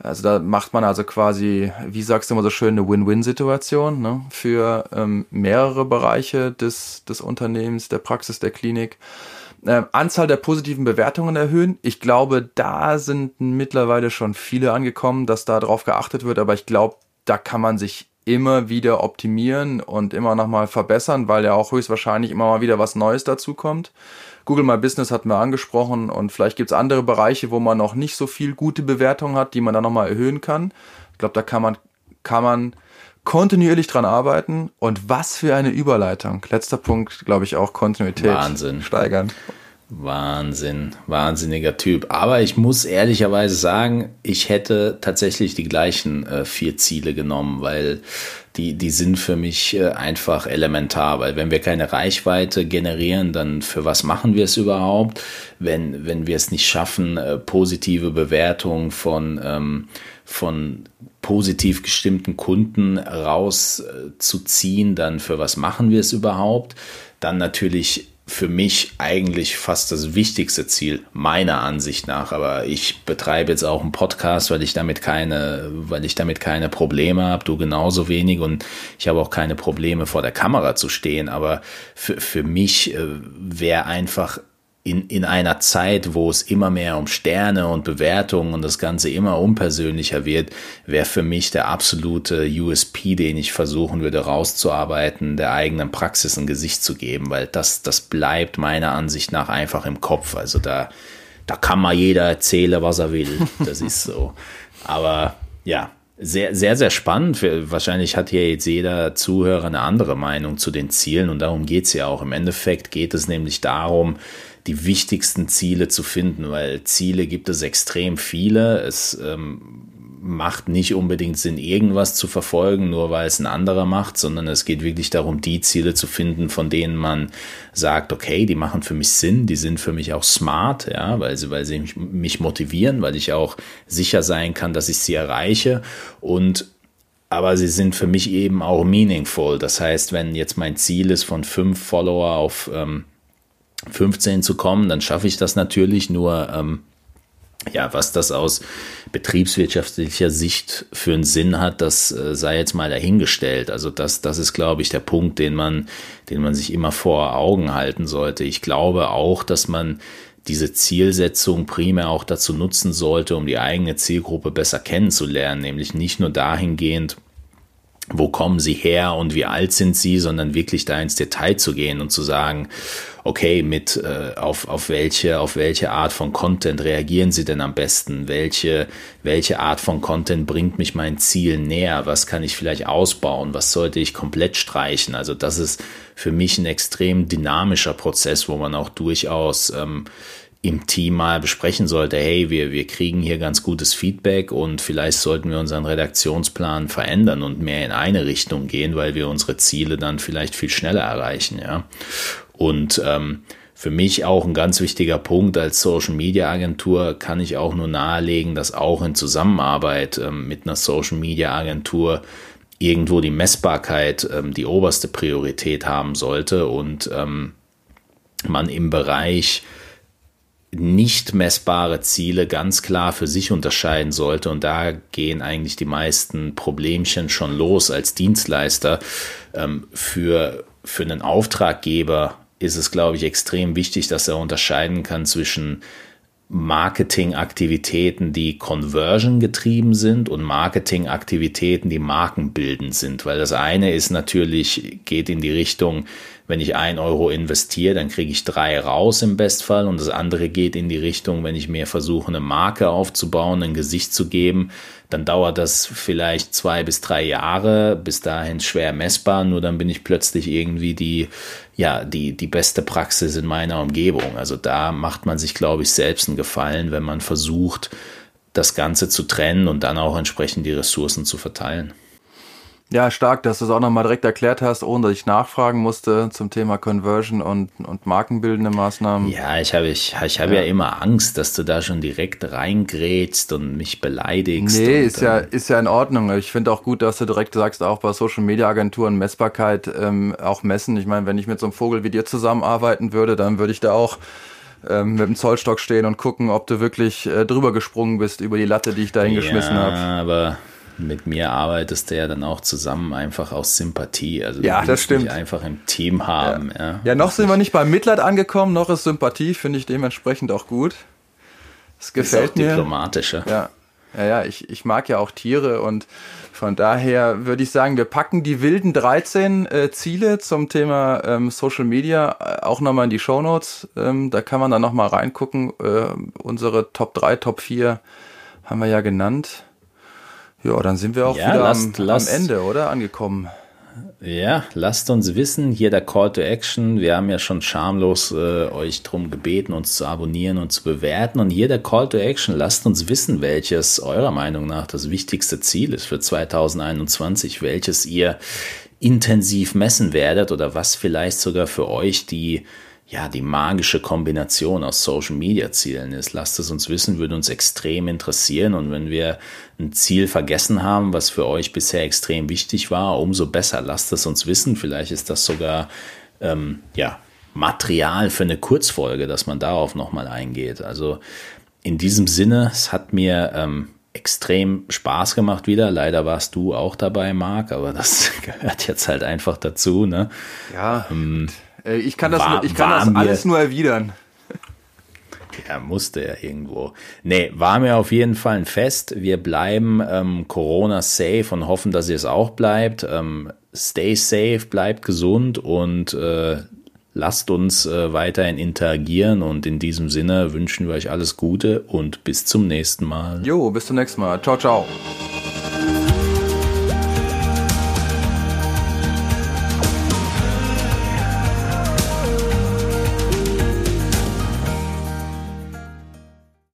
Also da macht man also quasi, wie sagst du immer so schön, eine Win-Win-Situation ne, für ähm, mehrere Bereiche des, des Unternehmens, der Praxis, der Klinik äh, Anzahl der positiven Bewertungen erhöhen. Ich glaube, da sind mittlerweile schon viele angekommen, dass da drauf geachtet wird, aber ich glaube, da kann man sich immer wieder optimieren und immer nochmal verbessern, weil ja auch höchstwahrscheinlich immer mal wieder was Neues dazu kommt. Google My Business hatten wir angesprochen und vielleicht gibt es andere Bereiche, wo man noch nicht so viel gute Bewertungen hat, die man dann nochmal erhöhen kann. Ich glaube, da kann man, kann man kontinuierlich dran arbeiten und was für eine Überleitung. Letzter Punkt, glaube ich, auch Kontinuität Wahnsinn. steigern. Wahnsinn, wahnsinniger Typ. Aber ich muss ehrlicherweise sagen, ich hätte tatsächlich die gleichen äh, vier Ziele genommen, weil die, die sind für mich äh, einfach elementar, weil wenn wir keine Reichweite generieren, dann für was machen wir es überhaupt? Wenn, wenn wir es nicht schaffen, äh, positive Bewertungen von, ähm, von positiv gestimmten Kunden rauszuziehen, dann für was machen wir es überhaupt? Dann natürlich für mich eigentlich fast das wichtigste Ziel, meiner Ansicht nach. Aber ich betreibe jetzt auch einen Podcast, weil ich damit keine, weil ich damit keine Probleme habe, du genauso wenig und ich habe auch keine Probleme vor der Kamera zu stehen. Aber für, für mich äh, wäre einfach in, in einer Zeit, wo es immer mehr um Sterne und Bewertungen und das Ganze immer unpersönlicher wird, wäre für mich der absolute USP, den ich versuchen würde rauszuarbeiten, der eigenen Praxis ein Gesicht zu geben, weil das, das bleibt meiner Ansicht nach einfach im Kopf. Also da, da kann mal jeder erzählen, was er will. Das ist so. Aber ja, sehr, sehr, sehr spannend. Wahrscheinlich hat hier jetzt jeder Zuhörer eine andere Meinung zu den Zielen und darum geht es ja auch. Im Endeffekt geht es nämlich darum, die wichtigsten Ziele zu finden, weil Ziele gibt es extrem viele. Es ähm, macht nicht unbedingt Sinn, irgendwas zu verfolgen, nur weil es ein anderer macht, sondern es geht wirklich darum, die Ziele zu finden, von denen man sagt, okay, die machen für mich Sinn, die sind für mich auch smart, ja, weil sie, weil sie mich, mich motivieren, weil ich auch sicher sein kann, dass ich sie erreiche und aber sie sind für mich eben auch meaningful. Das heißt, wenn jetzt mein Ziel ist, von fünf Follower auf ähm, 15 zu kommen, dann schaffe ich das natürlich nur. Ähm, ja, was das aus betriebswirtschaftlicher Sicht für einen Sinn hat, das äh, sei jetzt mal dahingestellt. Also das, das ist, glaube ich, der Punkt, den man, den man sich immer vor Augen halten sollte. Ich glaube auch, dass man diese Zielsetzung primär auch dazu nutzen sollte, um die eigene Zielgruppe besser kennenzulernen, nämlich nicht nur dahingehend, wo kommen sie her und wie alt sind sie, sondern wirklich da ins Detail zu gehen und zu sagen, okay, mit äh, auf, auf welche auf welche Art von Content reagieren sie denn am besten? Welche welche Art von Content bringt mich mein Ziel näher? Was kann ich vielleicht ausbauen? Was sollte ich komplett streichen? Also das ist für mich ein extrem dynamischer Prozess, wo man auch durchaus ähm, im Team mal besprechen sollte, hey, wir, wir kriegen hier ganz gutes Feedback und vielleicht sollten wir unseren Redaktionsplan verändern und mehr in eine Richtung gehen, weil wir unsere Ziele dann vielleicht viel schneller erreichen, ja. Und ähm, für mich auch ein ganz wichtiger Punkt als Social Media Agentur kann ich auch nur nahelegen, dass auch in Zusammenarbeit ähm, mit einer Social Media Agentur irgendwo die Messbarkeit ähm, die oberste Priorität haben sollte und ähm, man im Bereich nicht messbare Ziele ganz klar für sich unterscheiden sollte. Und da gehen eigentlich die meisten Problemchen schon los als Dienstleister. Ähm, für, für einen Auftraggeber ist es, glaube ich, extrem wichtig, dass er unterscheiden kann zwischen Marketingaktivitäten, die Conversion getrieben sind und Marketingaktivitäten, die markenbildend sind. Weil das eine ist natürlich, geht in die Richtung, wenn ich ein Euro investiere, dann kriege ich drei raus im Bestfall und das andere geht in die Richtung, wenn ich mir versuche, eine Marke aufzubauen, ein Gesicht zu geben, dann dauert das vielleicht zwei bis drei Jahre, bis dahin schwer messbar, nur dann bin ich plötzlich irgendwie die, ja, die, die beste Praxis in meiner Umgebung. Also da macht man sich, glaube ich, selbst einen Gefallen, wenn man versucht, das Ganze zu trennen und dann auch entsprechend die Ressourcen zu verteilen. Ja, stark, dass du es auch nochmal direkt erklärt hast, ohne dass ich nachfragen musste zum Thema Conversion und, und markenbildende Maßnahmen. Ja, ich habe ich, ich hab ja. ja. immer Angst, dass du da schon direkt reingrätst und mich beleidigst. Nee, ist ja, ist ja in Ordnung. Ich finde auch gut, dass du direkt sagst, auch bei Social Media Agenturen Messbarkeit ähm, auch messen. Ich meine, wenn ich mit so einem Vogel wie dir zusammenarbeiten würde, dann würde ich da auch ähm, mit dem Zollstock stehen und gucken, ob du wirklich äh, drüber gesprungen bist über die Latte, die ich da hingeschmissen ja, habe. aber mit mir arbeitest du ja dann auch zusammen einfach aus Sympathie. Also ja, das stimmt. einfach im Team haben. Ja, ja. ja noch sind wir nicht beim Mitleid angekommen, noch ist Sympathie, finde ich dementsprechend auch gut. Das gefällt ist auch mir. Diplomatischer. Ja. Ja, ja, ich, ich mag ja auch Tiere und von daher würde ich sagen, wir packen die wilden 13 äh, Ziele zum Thema ähm, Social Media äh, auch nochmal in die Show Notes. Ähm, da kann man dann nochmal reingucken. Äh, unsere Top 3, Top 4 haben wir ja genannt. Ja, dann sind wir auch ja, wieder lasst, am, lasst, am Ende, oder? Angekommen. Ja, lasst uns wissen, hier der Call to Action. Wir haben ja schon schamlos äh, euch darum gebeten, uns zu abonnieren und zu bewerten. Und hier der Call to Action. Lasst uns wissen, welches eurer Meinung nach das wichtigste Ziel ist für 2021, welches ihr intensiv messen werdet oder was vielleicht sogar für euch die ja, die magische Kombination aus Social Media Zielen ist. Lasst es uns wissen, würde uns extrem interessieren. Und wenn wir ein Ziel vergessen haben, was für euch bisher extrem wichtig war, umso besser. Lasst es uns wissen. Vielleicht ist das sogar, ähm, ja, Material für eine Kurzfolge, dass man darauf nochmal eingeht. Also in diesem Sinne, es hat mir ähm, extrem Spaß gemacht wieder. Leider warst du auch dabei, Marc, aber das gehört jetzt halt einfach dazu. Ne? Ja, ähm, ich kann das, war, ich kann das alles nur erwidern. Ja, musste ja irgendwo. Nee, war mir auf jeden Fall ein Fest. Wir bleiben ähm, Corona safe und hoffen, dass ihr es auch bleibt. Ähm, stay safe, bleibt gesund und äh, lasst uns äh, weiterhin interagieren. Und in diesem Sinne wünschen wir euch alles Gute und bis zum nächsten Mal. Jo, bis zum nächsten Mal. Ciao, ciao.